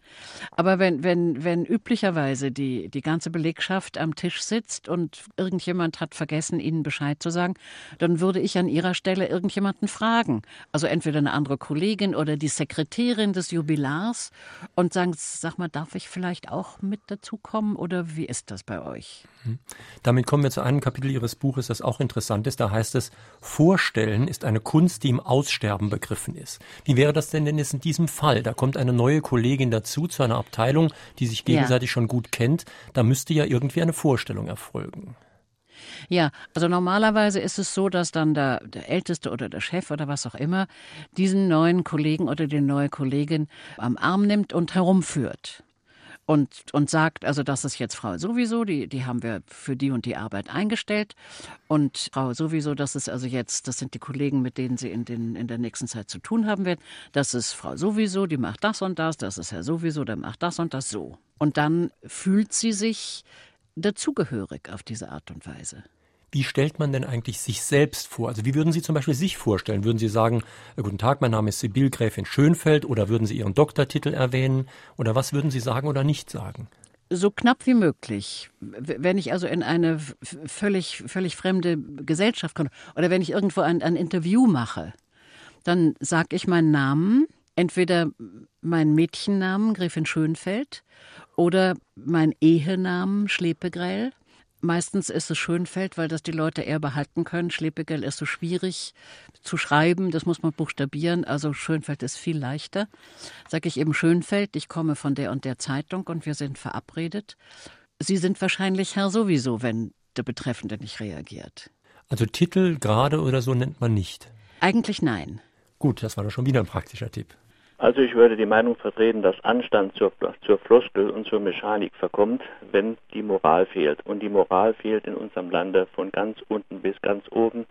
Aber wenn, wenn, wenn üblicherweise die, die ganze Belegschaft am Tisch sitzt und irgendjemand hat vergessen, ihnen Bescheid zu sagen, dann würde ich an ihrer Stelle irgendjemanden fragen. Also entweder eine andere Kollegin oder die Sekretärin des Jubilars und sagen, sag mal, darf ich vielleicht auch mit dazukommen oder wie ist das bei euch? Mhm. Damit kommen wir zu einem Kapitel Ihres Buches, das auch interessant ist. Da heißt es, Vorstellen ist eine Kunst, die im Aussterben begriffen ist. Wie wäre das denn denn jetzt in diesem Fall? Da kommt eine neue Kollegin dazu, zu einer Abteilung, die sich gegenseitig ja. schon gut kennt. Da müsste ja irgendwie eine Vorstellung erfolgen. Ja, also normalerweise ist es so, dass dann der, der Älteste oder der Chef oder was auch immer diesen neuen Kollegen oder die neue Kollegin am Arm nimmt und herumführt und, und sagt, also das ist jetzt Frau sowieso, die, die haben wir für die und die Arbeit eingestellt. Und Frau sowieso, das ist also jetzt, das sind die Kollegen, mit denen sie in, den, in der nächsten Zeit zu tun haben werden. Das ist Frau sowieso, die macht das und das, das ist Herr sowieso, der macht das und das so. Und dann fühlt sie sich dazugehörig auf diese Art und Weise. Wie stellt man denn eigentlich sich selbst vor? Also wie würden Sie zum Beispiel sich vorstellen? Würden Sie sagen, äh, guten Tag, mein Name ist Sibyl Gräfin Schönfeld oder würden Sie Ihren Doktortitel erwähnen? Oder was würden Sie sagen oder nicht sagen? So knapp wie möglich. Wenn ich also in eine völlig, völlig fremde Gesellschaft komme oder wenn ich irgendwo ein, ein Interview mache, dann sage ich meinen Namen, entweder meinen Mädchennamen Gräfin Schönfeld oder meinen Ehenamen Schlepegrell Meistens ist es Schönfeld, weil das die Leute eher behalten können. Schlepegel ist so schwierig zu schreiben, das muss man buchstabieren. Also Schönfeld ist viel leichter. Sag ich eben Schönfeld, ich komme von der und der Zeitung und wir sind verabredet. Sie sind wahrscheinlich Herr sowieso, wenn der Betreffende nicht reagiert. Also Titel gerade oder so nennt man nicht? Eigentlich nein. Gut, das war doch schon wieder ein praktischer Tipp. Also ich würde die Meinung vertreten, dass Anstand zur, zur Floskel und zur Mechanik verkommt, wenn die Moral fehlt. Und die Moral fehlt in unserem Lande von ganz unten bis ganz oben,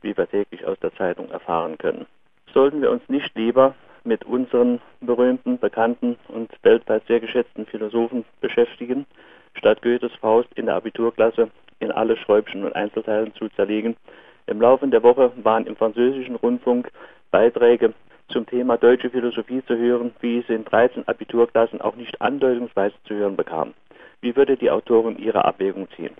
wie wir täglich aus der Zeitung erfahren können. Sollten wir uns nicht lieber mit unseren berühmten, bekannten und weltweit sehr geschätzten Philosophen beschäftigen, statt Goethes Faust in der Abiturklasse in alle Schräubchen und Einzelteilen zu zerlegen. Im Laufe der Woche waren im französischen Rundfunk Beiträge zum Thema deutsche Philosophie zu hören, wie es in 13 Abiturklassen auch nicht andeutungsweise zu hören bekam. Wie würde die Autorin ihre Abwägung ziehen?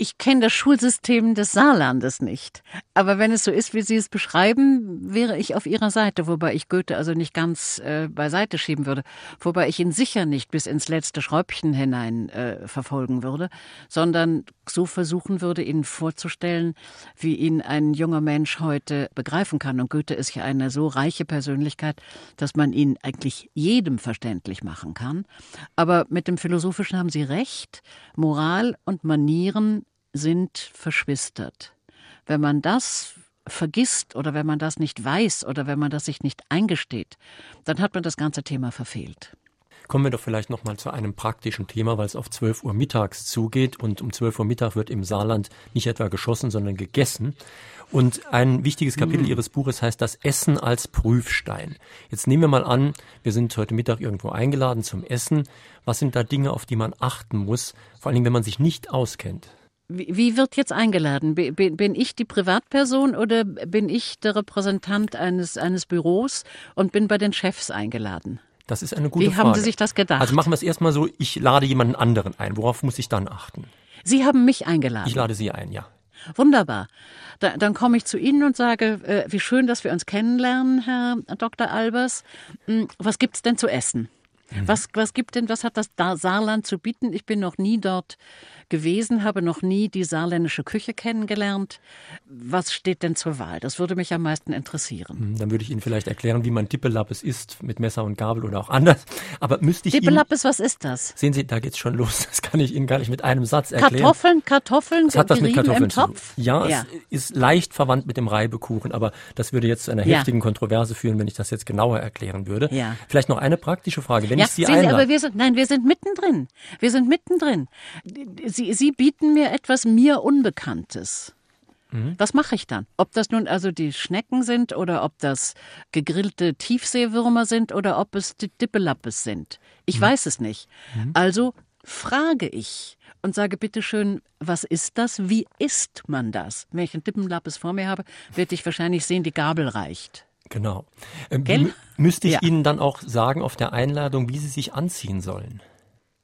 Ich kenne das Schulsystem des Saarlandes nicht. Aber wenn es so ist, wie Sie es beschreiben, wäre ich auf Ihrer Seite, wobei ich Goethe also nicht ganz äh, beiseite schieben würde, wobei ich ihn sicher nicht bis ins letzte Schräubchen hinein äh, verfolgen würde, sondern so versuchen würde, Ihnen vorzustellen, wie ihn ein junger Mensch heute begreifen kann. Und Goethe ist ja eine so reiche Persönlichkeit, dass man ihn eigentlich jedem verständlich machen kann. Aber mit dem Philosophischen haben Sie recht. Moral und Manieren sind verschwistert. Wenn man das vergisst oder wenn man das nicht weiß oder wenn man das sich nicht eingesteht, dann hat man das ganze Thema verfehlt. Kommen wir doch vielleicht noch mal zu einem praktischen Thema, weil es auf 12 Uhr mittags zugeht und um 12 Uhr Mittag wird im Saarland nicht etwa geschossen, sondern gegessen. Und ein wichtiges Kapitel mhm. Ihres Buches heißt das Essen als Prüfstein. Jetzt nehmen wir mal an, wir sind heute Mittag irgendwo eingeladen zum Essen. Was sind da Dinge, auf die man achten muss, vor allen Dingen, wenn man sich nicht auskennt? Wie wird jetzt eingeladen? Bin ich die Privatperson oder bin ich der Repräsentant eines, eines Büros und bin bei den Chefs eingeladen? Das ist eine gute Wie Frage. Wie haben Sie sich das gedacht? Also machen wir es erstmal so, ich lade jemanden anderen ein. Worauf muss ich dann achten? Sie haben mich eingeladen. Ich lade Sie ein, ja. Wunderbar. Da, dann komme ich zu Ihnen und sage, äh, wie schön, dass wir uns kennenlernen, Herr Dr. Albers. Hm, was gibt's denn zu essen? Mhm. Was, was gibt denn, was hat das Saarland zu bieten? Ich bin noch nie dort gewesen, habe noch nie die saarländische Küche kennengelernt. Was steht denn zur Wahl? Das würde mich am meisten interessieren. Hm, dann würde ich Ihnen vielleicht erklären, wie man Dippelappes isst, mit Messer und Gabel oder auch anders. Aber müsste ich Dippelappes, was ist das? Sehen Sie, da geht's schon los. Das kann ich Ihnen gar nicht mit einem Satz erklären. Kartoffeln, Kartoffeln, das hat was mit Kartoffeln zu tun. Ja, ja, es ist leicht verwandt mit dem Reibekuchen, aber das würde jetzt zu einer heftigen ja. Kontroverse führen, wenn ich das jetzt genauer erklären würde. Ja. Vielleicht noch eine praktische Frage. Wenn ja, ich Sie einlade. aber wir sind, nein, wir sind mittendrin. Wir sind mittendrin. Sie, Sie bieten mir etwas mir Unbekanntes. Mhm. Was mache ich dann? Ob das nun also die Schnecken sind oder ob das gegrillte Tiefseewürmer sind oder ob es die Dippelappes sind. Ich mhm. weiß es nicht. Mhm. Also frage ich und sage, bitteschön, was ist das? Wie isst man das? Wenn ich einen Dippenlappes vor mir habe, werde ich wahrscheinlich sehen, die Gabel reicht. Genau. Ähm, müsste ich ja. Ihnen dann auch sagen auf der Einladung, wie Sie sich anziehen sollen?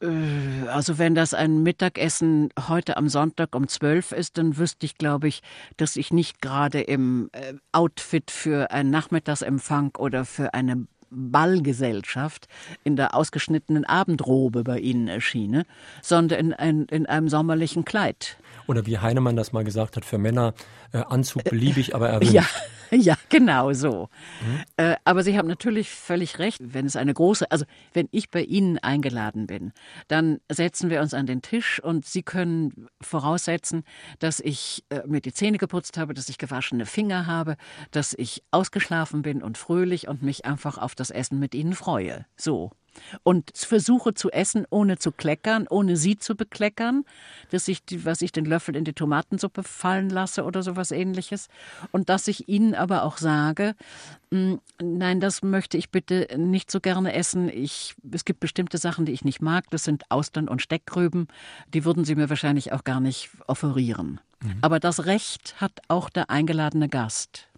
Äh, also wenn das ein Mittagessen heute am Sonntag um zwölf ist, dann wüsste ich, glaube ich, dass ich nicht gerade im äh, Outfit für einen Nachmittagsempfang oder für eine Ballgesellschaft in der ausgeschnittenen Abendrobe bei Ihnen erschiene, sondern in, ein, in einem sommerlichen Kleid. Oder wie Heinemann das mal gesagt hat, für Männer äh, Anzug beliebig, aber erwünscht. Ja, ja, genau so. Mhm. Äh, aber Sie haben natürlich völlig recht, wenn es eine große, also wenn ich bei Ihnen eingeladen bin, dann setzen wir uns an den Tisch und Sie können voraussetzen, dass ich äh, mir die Zähne geputzt habe, dass ich gewaschene Finger habe, dass ich ausgeschlafen bin und fröhlich und mich einfach auf das Essen mit Ihnen freue. So und versuche zu essen, ohne zu kleckern, ohne sie zu bekleckern, dass ich, die, was ich den Löffel in die Tomatensuppe fallen lasse oder sowas ähnliches. Und dass ich ihnen aber auch sage, hm, nein, das möchte ich bitte nicht so gerne essen. Ich, es gibt bestimmte Sachen, die ich nicht mag. Das sind Austern und Steckrüben. Die würden sie mir wahrscheinlich auch gar nicht offerieren. Mhm. Aber das Recht hat auch der eingeladene Gast.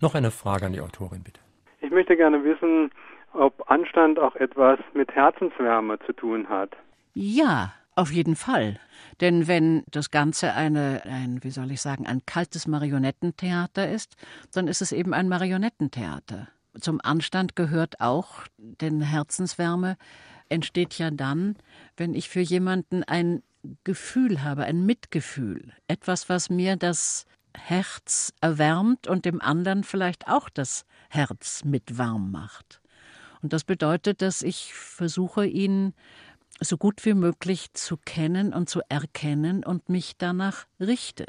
Noch eine Frage an die Autorin, bitte. Ich möchte gerne wissen, ob Anstand auch etwas mit Herzenswärme zu tun hat. Ja, auf jeden Fall. Denn wenn das Ganze eine, ein, wie soll ich sagen, ein kaltes Marionettentheater ist, dann ist es eben ein Marionettentheater. Zum Anstand gehört auch, denn Herzenswärme entsteht ja dann, wenn ich für jemanden ein Gefühl habe, ein Mitgefühl, etwas, was mir das Herz erwärmt und dem anderen vielleicht auch das Herz mit warm macht. Und das bedeutet, dass ich versuche, ihn so gut wie möglich zu kennen und zu erkennen und mich danach richte.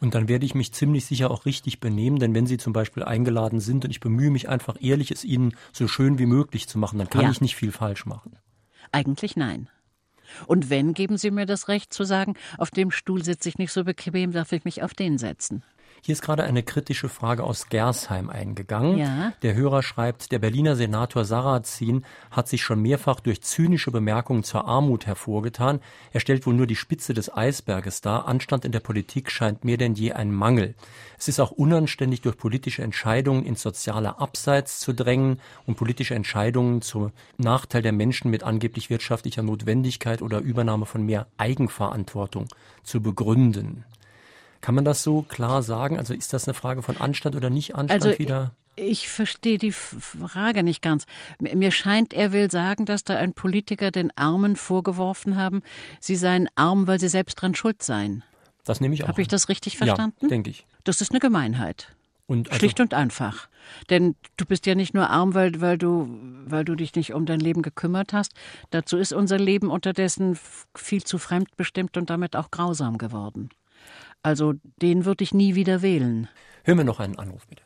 Und dann werde ich mich ziemlich sicher auch richtig benehmen, denn wenn Sie zum Beispiel eingeladen sind und ich bemühe mich einfach ehrlich, es Ihnen so schön wie möglich zu machen, dann kann ja. ich nicht viel falsch machen. Eigentlich nein. Und wenn, geben Sie mir das Recht zu sagen, auf dem Stuhl sitze ich nicht so bequem, darf ich mich auf den setzen. Hier ist gerade eine kritische Frage aus Gersheim eingegangen. Ja. Der Hörer schreibt, der Berliner Senator Sarrazin hat sich schon mehrfach durch zynische Bemerkungen zur Armut hervorgetan. Er stellt wohl nur die Spitze des Eisberges dar. Anstand in der Politik scheint mehr denn je ein Mangel. Es ist auch unanständig, durch politische Entscheidungen ins soziale Abseits zu drängen und politische Entscheidungen zum Nachteil der Menschen mit angeblich wirtschaftlicher Notwendigkeit oder Übernahme von mehr Eigenverantwortung zu begründen. Kann man das so klar sagen? Also ist das eine Frage von Anstand oder nicht Anstand also, wieder? Ich verstehe die Frage nicht ganz. Mir scheint, er will sagen, dass da ein Politiker den Armen vorgeworfen haben, sie seien arm, weil sie selbst dran schuld seien. Das nehme ich auch. Habe ich das richtig verstanden? Ja, denke ich. Das ist eine Gemeinheit. Und also Schlicht und einfach. Denn du bist ja nicht nur arm, weil, weil, du, weil du dich nicht um dein Leben gekümmert hast. Dazu ist unser Leben unterdessen viel zu fremdbestimmt und damit auch grausam geworden. Also den würde ich nie wieder wählen. Hören wir noch einen Anruf, bitte.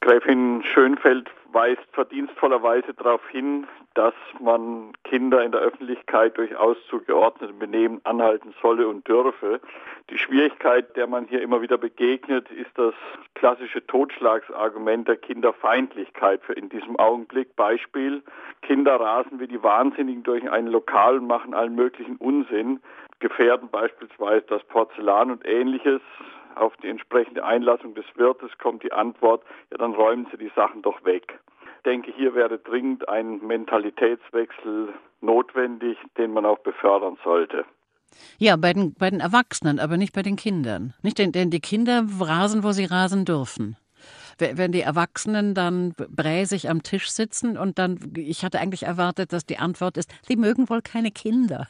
Gräfin Schönfeld weist verdienstvollerweise darauf hin, dass man Kinder in der Öffentlichkeit durchaus zu geordnetem Benehmen anhalten solle und dürfe. Die Schwierigkeit, der man hier immer wieder begegnet, ist das klassische Totschlagsargument der Kinderfeindlichkeit für in diesem Augenblick. Beispiel, Kinder rasen wie die Wahnsinnigen durch ein Lokal und machen allen möglichen Unsinn gefährden beispielsweise das Porzellan und ähnliches. Auf die entsprechende Einlassung des Wirtes kommt die Antwort, ja dann räumen Sie die Sachen doch weg. Ich denke, hier wäre dringend ein Mentalitätswechsel notwendig, den man auch befördern sollte. Ja, bei den, bei den Erwachsenen, aber nicht bei den Kindern. Nicht, denn, denn die Kinder rasen, wo sie rasen dürfen wenn die Erwachsenen dann bräsig am Tisch sitzen und dann, ich hatte eigentlich erwartet, dass die Antwort ist, sie mögen wohl keine Kinder.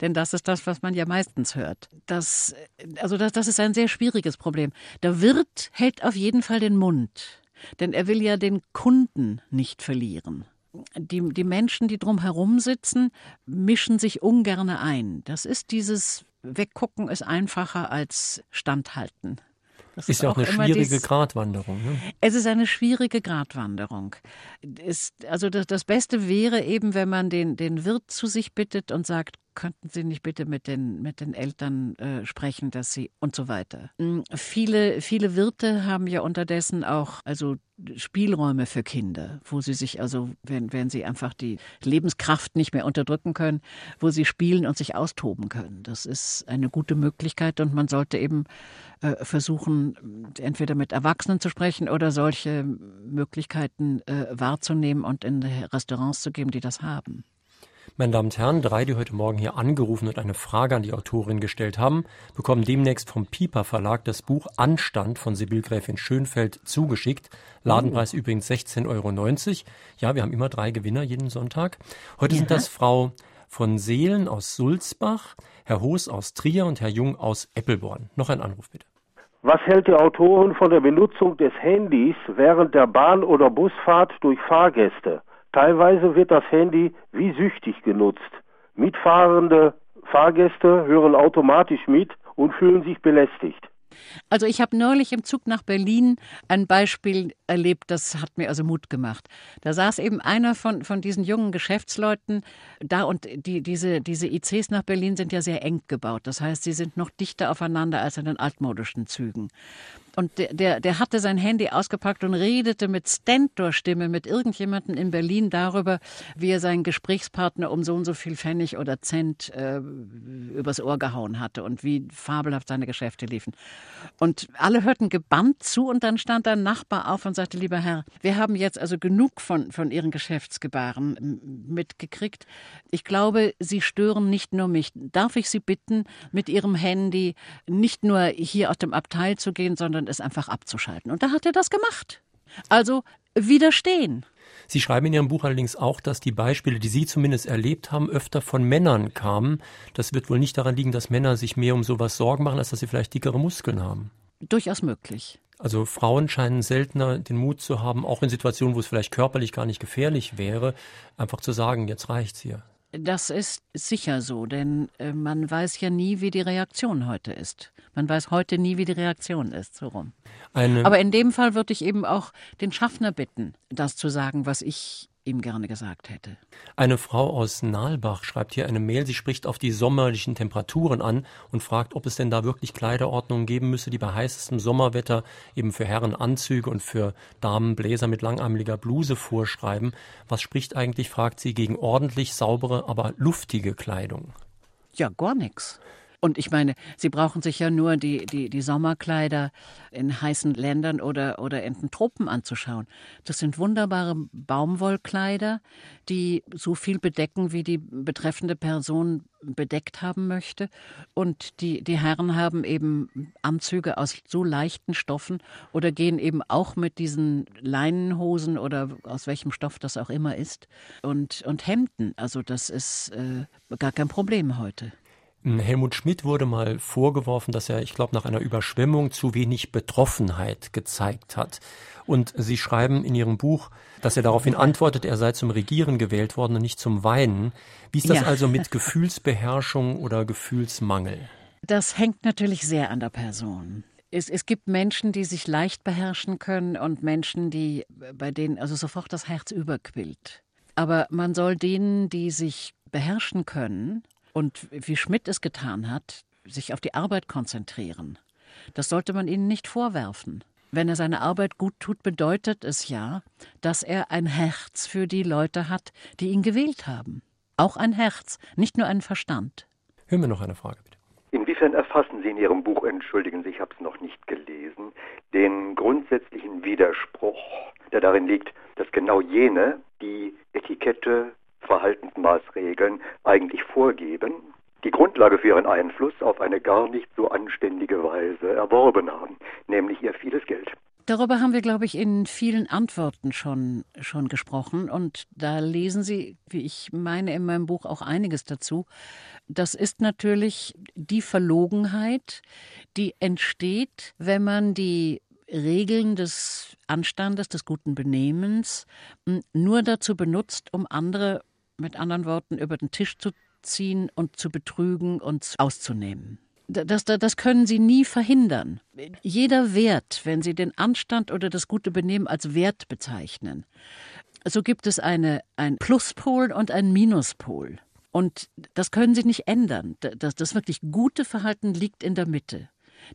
Denn das ist das, was man ja meistens hört. Das, also das, das ist ein sehr schwieriges Problem. Der Wirt hält auf jeden Fall den Mund, denn er will ja den Kunden nicht verlieren. Die, die Menschen, die drumherum sitzen, mischen sich ungern ein. Das ist dieses Weggucken ist einfacher als Standhalten. Das ist, ist ja auch eine schwierige Gratwanderung. Ne? Es ist eine schwierige Gratwanderung. Es, also das, das, Beste wäre eben, wenn man den, den Wirt zu sich bittet und sagt, könnten Sie nicht bitte mit den, mit den Eltern äh, sprechen, dass sie und so weiter. Hm, viele, viele Wirte haben ja unterdessen auch also Spielräume für Kinder, wo sie sich also, wenn, wenn sie einfach die Lebenskraft nicht mehr unterdrücken können, wo sie spielen und sich austoben können. Das ist eine gute Möglichkeit und man sollte eben äh, versuchen, entweder mit Erwachsenen zu sprechen oder solche Möglichkeiten äh, wahrzunehmen und in Restaurants zu geben, die das haben. Meine Damen und Herren, drei, die heute Morgen hier angerufen und eine Frage an die Autorin gestellt haben, bekommen demnächst vom Piper Verlag das Buch Anstand von Sibyl Gräfin Schönfeld zugeschickt. Ladenpreis oh. übrigens 16,90 Euro. Ja, wir haben immer drei Gewinner jeden Sonntag. Heute ja. sind das Frau von Seelen aus Sulzbach, Herr Hoos aus Trier und Herr Jung aus Eppelborn. Noch ein Anruf bitte. Was hält die Autorin von der Benutzung des Handys während der Bahn- oder Busfahrt durch Fahrgäste? Teilweise wird das Handy wie süchtig genutzt. Mitfahrende Fahrgäste hören automatisch mit und fühlen sich belästigt. Also ich habe neulich im Zug nach Berlin ein Beispiel erlebt, das hat mir also Mut gemacht. Da saß eben einer von, von diesen jungen Geschäftsleuten da und die, diese, diese ICs nach Berlin sind ja sehr eng gebaut. Das heißt, sie sind noch dichter aufeinander als in den altmodischen Zügen. Und der, der, der hatte sein Handy ausgepackt und redete mit Stentor-Stimme mit irgendjemandem in Berlin darüber, wie er seinen Gesprächspartner um so und so viel Pfennig oder Cent äh, übers Ohr gehauen hatte und wie fabelhaft seine Geschäfte liefen. Und alle hörten gebannt zu und dann stand ein Nachbar auf und sagte, lieber Herr, wir haben jetzt also genug von, von Ihren Geschäftsgebaren mitgekriegt. Ich glaube, Sie stören nicht nur mich. Darf ich Sie bitten, mit Ihrem Handy nicht nur hier aus dem Abteil zu gehen, sondern sondern es einfach abzuschalten. Und da hat er das gemacht. Also widerstehen. Sie schreiben in Ihrem Buch allerdings auch, dass die Beispiele, die Sie zumindest erlebt haben, öfter von Männern kamen. Das wird wohl nicht daran liegen, dass Männer sich mehr um sowas Sorgen machen, als dass sie vielleicht dickere Muskeln haben. Durchaus möglich. Also Frauen scheinen seltener den Mut zu haben, auch in Situationen, wo es vielleicht körperlich gar nicht gefährlich wäre, einfach zu sagen, jetzt reicht's hier. Das ist sicher so, denn äh, man weiß ja nie, wie die Reaktion heute ist. Man weiß heute nie, wie die Reaktion ist, so rum. Eine Aber in dem Fall würde ich eben auch den Schaffner bitten, das zu sagen, was ich ihm gerne gesagt hätte. Eine Frau aus Nalbach schreibt hier eine Mail. Sie spricht auf die sommerlichen Temperaturen an und fragt, ob es denn da wirklich Kleiderordnungen geben müsse, die bei heißestem Sommerwetter eben für Herren Anzüge und für Damen Bläser mit langärmeliger Bluse vorschreiben. Was spricht eigentlich, fragt sie, gegen ordentlich saubere, aber luftige Kleidung? Ja, gar nichts. Und ich meine, Sie brauchen sich ja nur die, die, die Sommerkleider in heißen Ländern oder, oder in den Tropen anzuschauen. Das sind wunderbare Baumwollkleider, die so viel bedecken, wie die betreffende Person bedeckt haben möchte. Und die, die Herren haben eben Anzüge aus so leichten Stoffen oder gehen eben auch mit diesen Leinenhosen oder aus welchem Stoff das auch immer ist und, und Hemden. Also das ist äh, gar kein Problem heute. Helmut Schmidt wurde mal vorgeworfen, dass er, ich glaube, nach einer Überschwemmung zu wenig Betroffenheit gezeigt hat. Und Sie schreiben in Ihrem Buch, dass er daraufhin antwortet, er sei zum Regieren gewählt worden und nicht zum Weinen. Wie ist das ja. also mit Gefühlsbeherrschung oder Gefühlsmangel? Das hängt natürlich sehr an der Person. Es, es, gibt Menschen, die sich leicht beherrschen können und Menschen, die bei denen also sofort das Herz überquillt. Aber man soll denen, die sich beherrschen können, und wie Schmidt es getan hat, sich auf die Arbeit konzentrieren. Das sollte man ihnen nicht vorwerfen. Wenn er seine Arbeit gut tut, bedeutet es ja, dass er ein Herz für die Leute hat, die ihn gewählt haben. Auch ein Herz, nicht nur einen Verstand. Hören wir noch eine Frage, bitte. Inwiefern erfassen Sie in Ihrem Buch, entschuldigen Sie, ich habe es noch nicht gelesen, den grundsätzlichen Widerspruch, der darin liegt, dass genau jene, die Etikette, Verhaltensmaßregeln eigentlich vorgeben, die Grundlage für ihren Einfluss auf eine gar nicht so anständige Weise erworben haben, nämlich ihr vieles Geld. Darüber haben wir, glaube ich, in vielen Antworten schon, schon gesprochen. Und da lesen Sie, wie ich meine, in meinem Buch auch einiges dazu. Das ist natürlich die Verlogenheit, die entsteht, wenn man die Regeln des Anstandes, des guten Benehmens nur dazu benutzt, um andere mit anderen Worten, über den Tisch zu ziehen und zu betrügen und auszunehmen. Das, das, das können Sie nie verhindern. Jeder Wert, wenn Sie den Anstand oder das gute Benehmen als Wert bezeichnen, so gibt es eine, ein Pluspol und ein Minuspol. Und das können Sie nicht ändern. Das, das wirklich gute Verhalten liegt in der Mitte.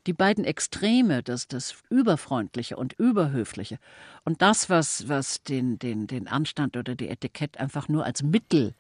Die beiden Extreme, das, das Überfreundliche und Überhöfliche und das, was, was den, den, den Anstand oder die Etikett einfach nur als Mittel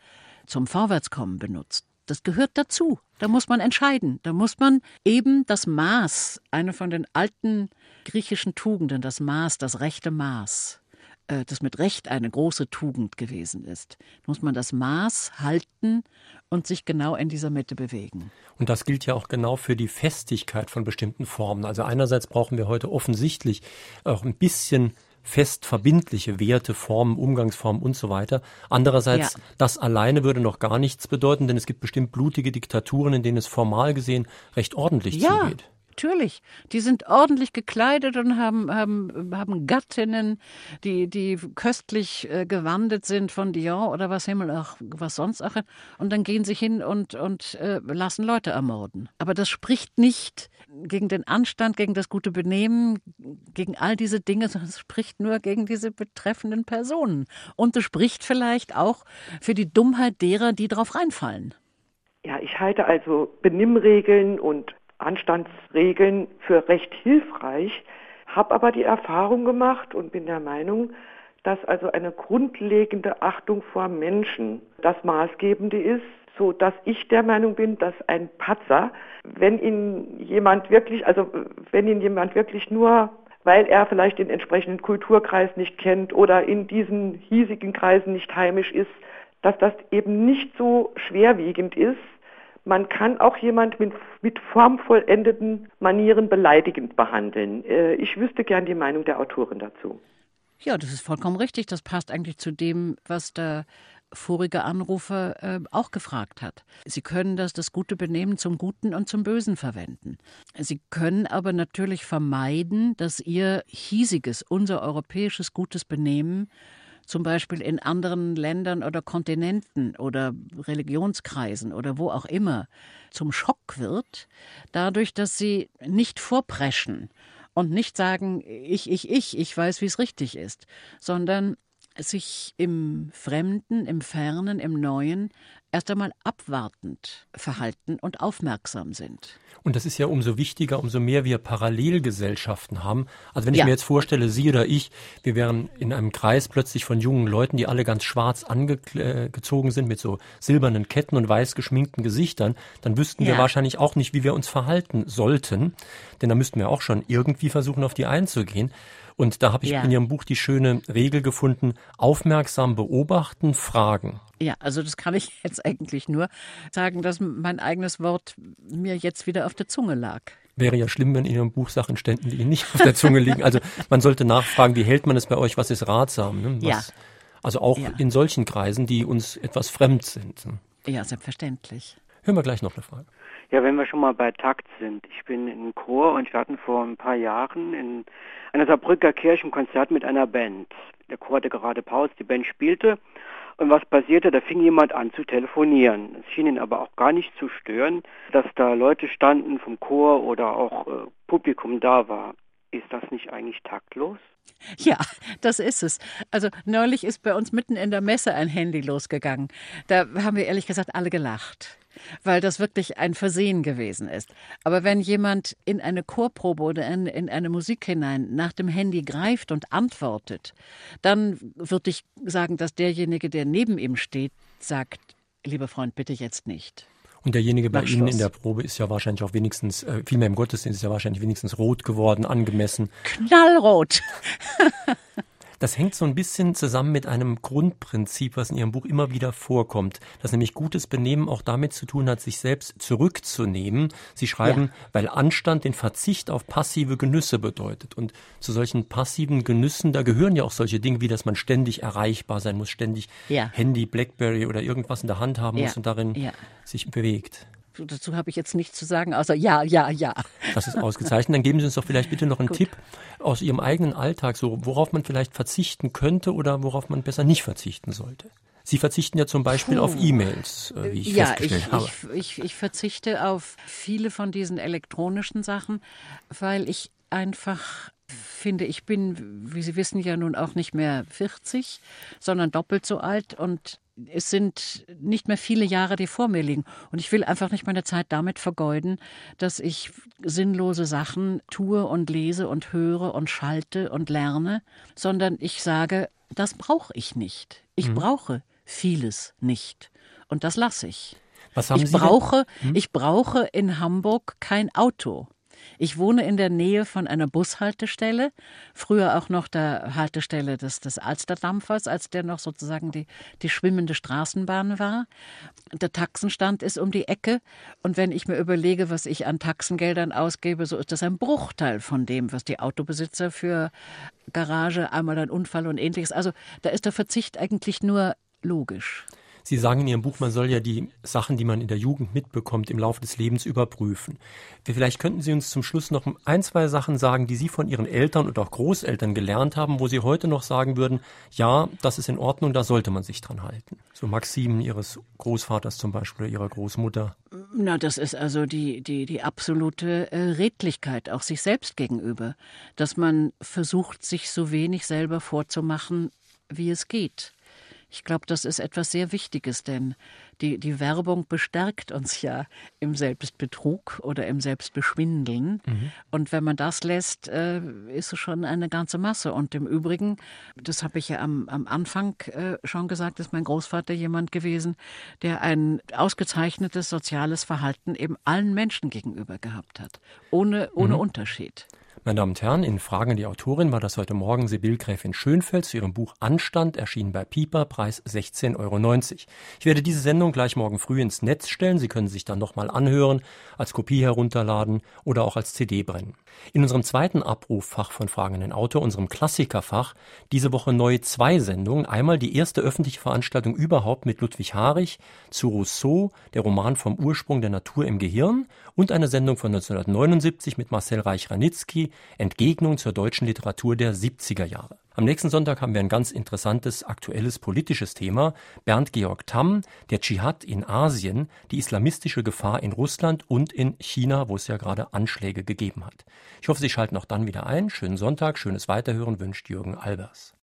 zum Vorwärtskommen benutzt, das gehört dazu. Da muss man entscheiden. Da muss man eben das Maß, eine von den alten griechischen Tugenden, das Maß, das rechte Maß, das mit Recht eine große Tugend gewesen ist, muss man das Maß halten und sich genau in dieser Mitte bewegen. Und das gilt ja auch genau für die Festigkeit von bestimmten Formen. Also einerseits brauchen wir heute offensichtlich auch ein bisschen fest verbindliche Werte, Formen, Umgangsformen und so weiter. Andererseits, ja. das alleine würde noch gar nichts bedeuten, denn es gibt bestimmt blutige Diktaturen, in denen es formal gesehen recht ordentlich ja. zugeht. Natürlich. Die sind ordentlich gekleidet und haben, haben, haben Gattinnen, die, die köstlich äh, gewandet sind von Dior oder was Himmel auch, was sonst auch. Und dann gehen sie hin und, und äh, lassen Leute ermorden. Aber das spricht nicht gegen den Anstand, gegen das gute Benehmen, gegen all diese Dinge, sondern es spricht nur gegen diese betreffenden Personen. Und es spricht vielleicht auch für die Dummheit derer, die drauf reinfallen. Ja, ich halte also Benimmregeln und Anstandsregeln für recht hilfreich, habe aber die Erfahrung gemacht und bin der Meinung, dass also eine grundlegende Achtung vor Menschen das Maßgebende ist, so dass ich der Meinung bin, dass ein Patzer, wenn ihn jemand wirklich, also wenn ihn jemand wirklich nur weil er vielleicht den entsprechenden Kulturkreis nicht kennt oder in diesen hiesigen Kreisen nicht heimisch ist, dass das eben nicht so schwerwiegend ist, man kann auch jemand mit, mit formvollendeten Manieren beleidigend behandeln. Äh, ich wüsste gern die Meinung der Autorin dazu. Ja, das ist vollkommen richtig. Das passt eigentlich zu dem, was der vorige Anrufer äh, auch gefragt hat. Sie können das, das gute Benehmen zum Guten und zum Bösen verwenden. Sie können aber natürlich vermeiden, dass Ihr hiesiges, unser europäisches gutes Benehmen zum Beispiel in anderen Ländern oder Kontinenten oder Religionskreisen oder wo auch immer zum Schock wird, dadurch, dass sie nicht vorpreschen und nicht sagen, ich, ich, ich, ich weiß, wie es richtig ist, sondern sich im Fremden, im Fernen, im Neuen erst einmal abwartend verhalten und aufmerksam sind. Und das ist ja umso wichtiger, umso mehr wir Parallelgesellschaften haben. Also wenn ich ja. mir jetzt vorstelle, Sie oder ich, wir wären in einem Kreis plötzlich von jungen Leuten, die alle ganz schwarz angezogen sind mit so silbernen Ketten und weiß geschminkten Gesichtern, dann wüssten ja. wir wahrscheinlich auch nicht, wie wir uns verhalten sollten. Denn da müssten wir auch schon irgendwie versuchen, auf die einzugehen. Und da habe ich ja. in Ihrem Buch die schöne Regel gefunden, aufmerksam beobachten, fragen. Ja, also das kann ich jetzt eigentlich nur sagen, dass mein eigenes Wort mir jetzt wieder auf der Zunge lag. Wäre ja schlimm, wenn in Ihrem Buch Sachen ständen, die Ihnen nicht auf der Zunge liegen. Also man sollte nachfragen, wie hält man es bei euch, was ist ratsam? Ne? Was, ja. Also auch ja. in solchen Kreisen, die uns etwas fremd sind. Ne? Ja, selbstverständlich. Hören wir gleich noch eine Frage. Ja, wenn wir schon mal bei Takt sind. Ich bin in Chor und wir hatten vor ein paar Jahren in einer Saarbrücker Kirche ein Konzert mit einer Band. Der Chor hatte gerade Pause, die Band spielte. Und was passierte? Da fing jemand an zu telefonieren. Es schien ihn aber auch gar nicht zu stören, dass da Leute standen vom Chor oder auch äh, Publikum da war. Ist das nicht eigentlich taktlos? Ja, das ist es. Also neulich ist bei uns mitten in der Messe ein Handy losgegangen. Da haben wir ehrlich gesagt alle gelacht weil das wirklich ein Versehen gewesen ist. Aber wenn jemand in eine Chorprobe oder in, in eine Musik hinein nach dem Handy greift und antwortet, dann würde ich sagen, dass derjenige, der neben ihm steht, sagt, lieber Freund, bitte jetzt nicht. Und derjenige bei Ihnen in der Probe ist ja wahrscheinlich auch wenigstens, äh, vielmehr im Gottesdienst ist ja wahrscheinlich wenigstens rot geworden, angemessen. Knallrot. Das hängt so ein bisschen zusammen mit einem Grundprinzip, was in Ihrem Buch immer wieder vorkommt, dass nämlich gutes Benehmen auch damit zu tun hat, sich selbst zurückzunehmen. Sie schreiben, ja. weil Anstand den Verzicht auf passive Genüsse bedeutet. Und zu solchen passiven Genüssen, da gehören ja auch solche Dinge wie, dass man ständig erreichbar sein muss, ständig ja. Handy, Blackberry oder irgendwas in der Hand haben muss und darin sich bewegt. Dazu habe ich jetzt nichts zu sagen, außer ja, ja, ja. Das ist ausgezeichnet. Dann geben Sie uns doch vielleicht bitte noch einen Gut. Tipp aus Ihrem eigenen Alltag, so worauf man vielleicht verzichten könnte oder worauf man besser nicht verzichten sollte. Sie verzichten ja zum Beispiel Puh. auf E-Mails, äh, wie ich ja, festgestellt ich, habe. Ich, ich, ich verzichte auf viele von diesen elektronischen Sachen, weil ich einfach finde, ich bin, wie Sie wissen, ja nun auch nicht mehr 40, sondern doppelt so alt und es sind nicht mehr viele Jahre, die vor mir liegen. Und ich will einfach nicht meine Zeit damit vergeuden, dass ich sinnlose Sachen tue und lese und höre und schalte und lerne, sondern ich sage, das brauche ich nicht. Ich mhm. brauche vieles nicht. Und das lasse ich. Was haben ich Sie brauche, hm? ich brauche in Hamburg kein Auto. Ich wohne in der Nähe von einer Bushaltestelle, früher auch noch der Haltestelle des, des Alsterdampfers, als der noch sozusagen die, die schwimmende Straßenbahn war. Der Taxenstand ist um die Ecke und wenn ich mir überlege, was ich an Taxengeldern ausgebe, so ist das ein Bruchteil von dem, was die Autobesitzer für Garage, einmal ein Unfall und ähnliches. Also da ist der Verzicht eigentlich nur logisch. Sie sagen in Ihrem Buch, man soll ja die Sachen, die man in der Jugend mitbekommt, im Laufe des Lebens überprüfen. Vielleicht könnten Sie uns zum Schluss noch ein, zwei Sachen sagen, die Sie von Ihren Eltern und auch Großeltern gelernt haben, wo Sie heute noch sagen würden, ja, das ist in Ordnung, da sollte man sich dran halten. So Maximen Ihres Großvaters zum Beispiel oder Ihrer Großmutter. Na, das ist also die, die, die absolute äh, Redlichkeit, auch sich selbst gegenüber. Dass man versucht, sich so wenig selber vorzumachen, wie es geht. Ich glaube, das ist etwas sehr Wichtiges, denn die, die Werbung bestärkt uns ja im Selbstbetrug oder im Selbstbeschwindeln. Mhm. Und wenn man das lässt, äh, ist es schon eine ganze Masse. Und im Übrigen, das habe ich ja am, am Anfang äh, schon gesagt, ist mein Großvater jemand gewesen, der ein ausgezeichnetes soziales Verhalten eben allen Menschen gegenüber gehabt hat, ohne, ohne mhm. Unterschied. Meine Damen und Herren, in Fragen die Autorin war das heute Morgen Sibyl Gräfin Schönfeld zu ihrem Buch Anstand, erschienen bei Pieper, Preis 16,90 Euro. Ich werde diese Sendung gleich morgen früh ins Netz stellen. Sie können sich dann nochmal anhören, als Kopie herunterladen oder auch als CD brennen. In unserem zweiten Abruffach von Fragen an den Autor, unserem Klassikerfach, diese Woche neu zwei Sendungen. Einmal die erste öffentliche Veranstaltung überhaupt mit Ludwig Harich zu Rousseau, der Roman vom Ursprung der Natur im Gehirn und eine Sendung von 1979 mit Marcel Reich-Ranitzky, Entgegnung zur deutschen Literatur der 70er Jahre. Am nächsten Sonntag haben wir ein ganz interessantes aktuelles politisches Thema. Bernd Georg Tamm, der Dschihad in Asien, die islamistische Gefahr in Russland und in China, wo es ja gerade Anschläge gegeben hat. Ich hoffe, Sie schalten auch dann wieder ein. Schönen Sonntag, schönes Weiterhören wünscht Jürgen Albers.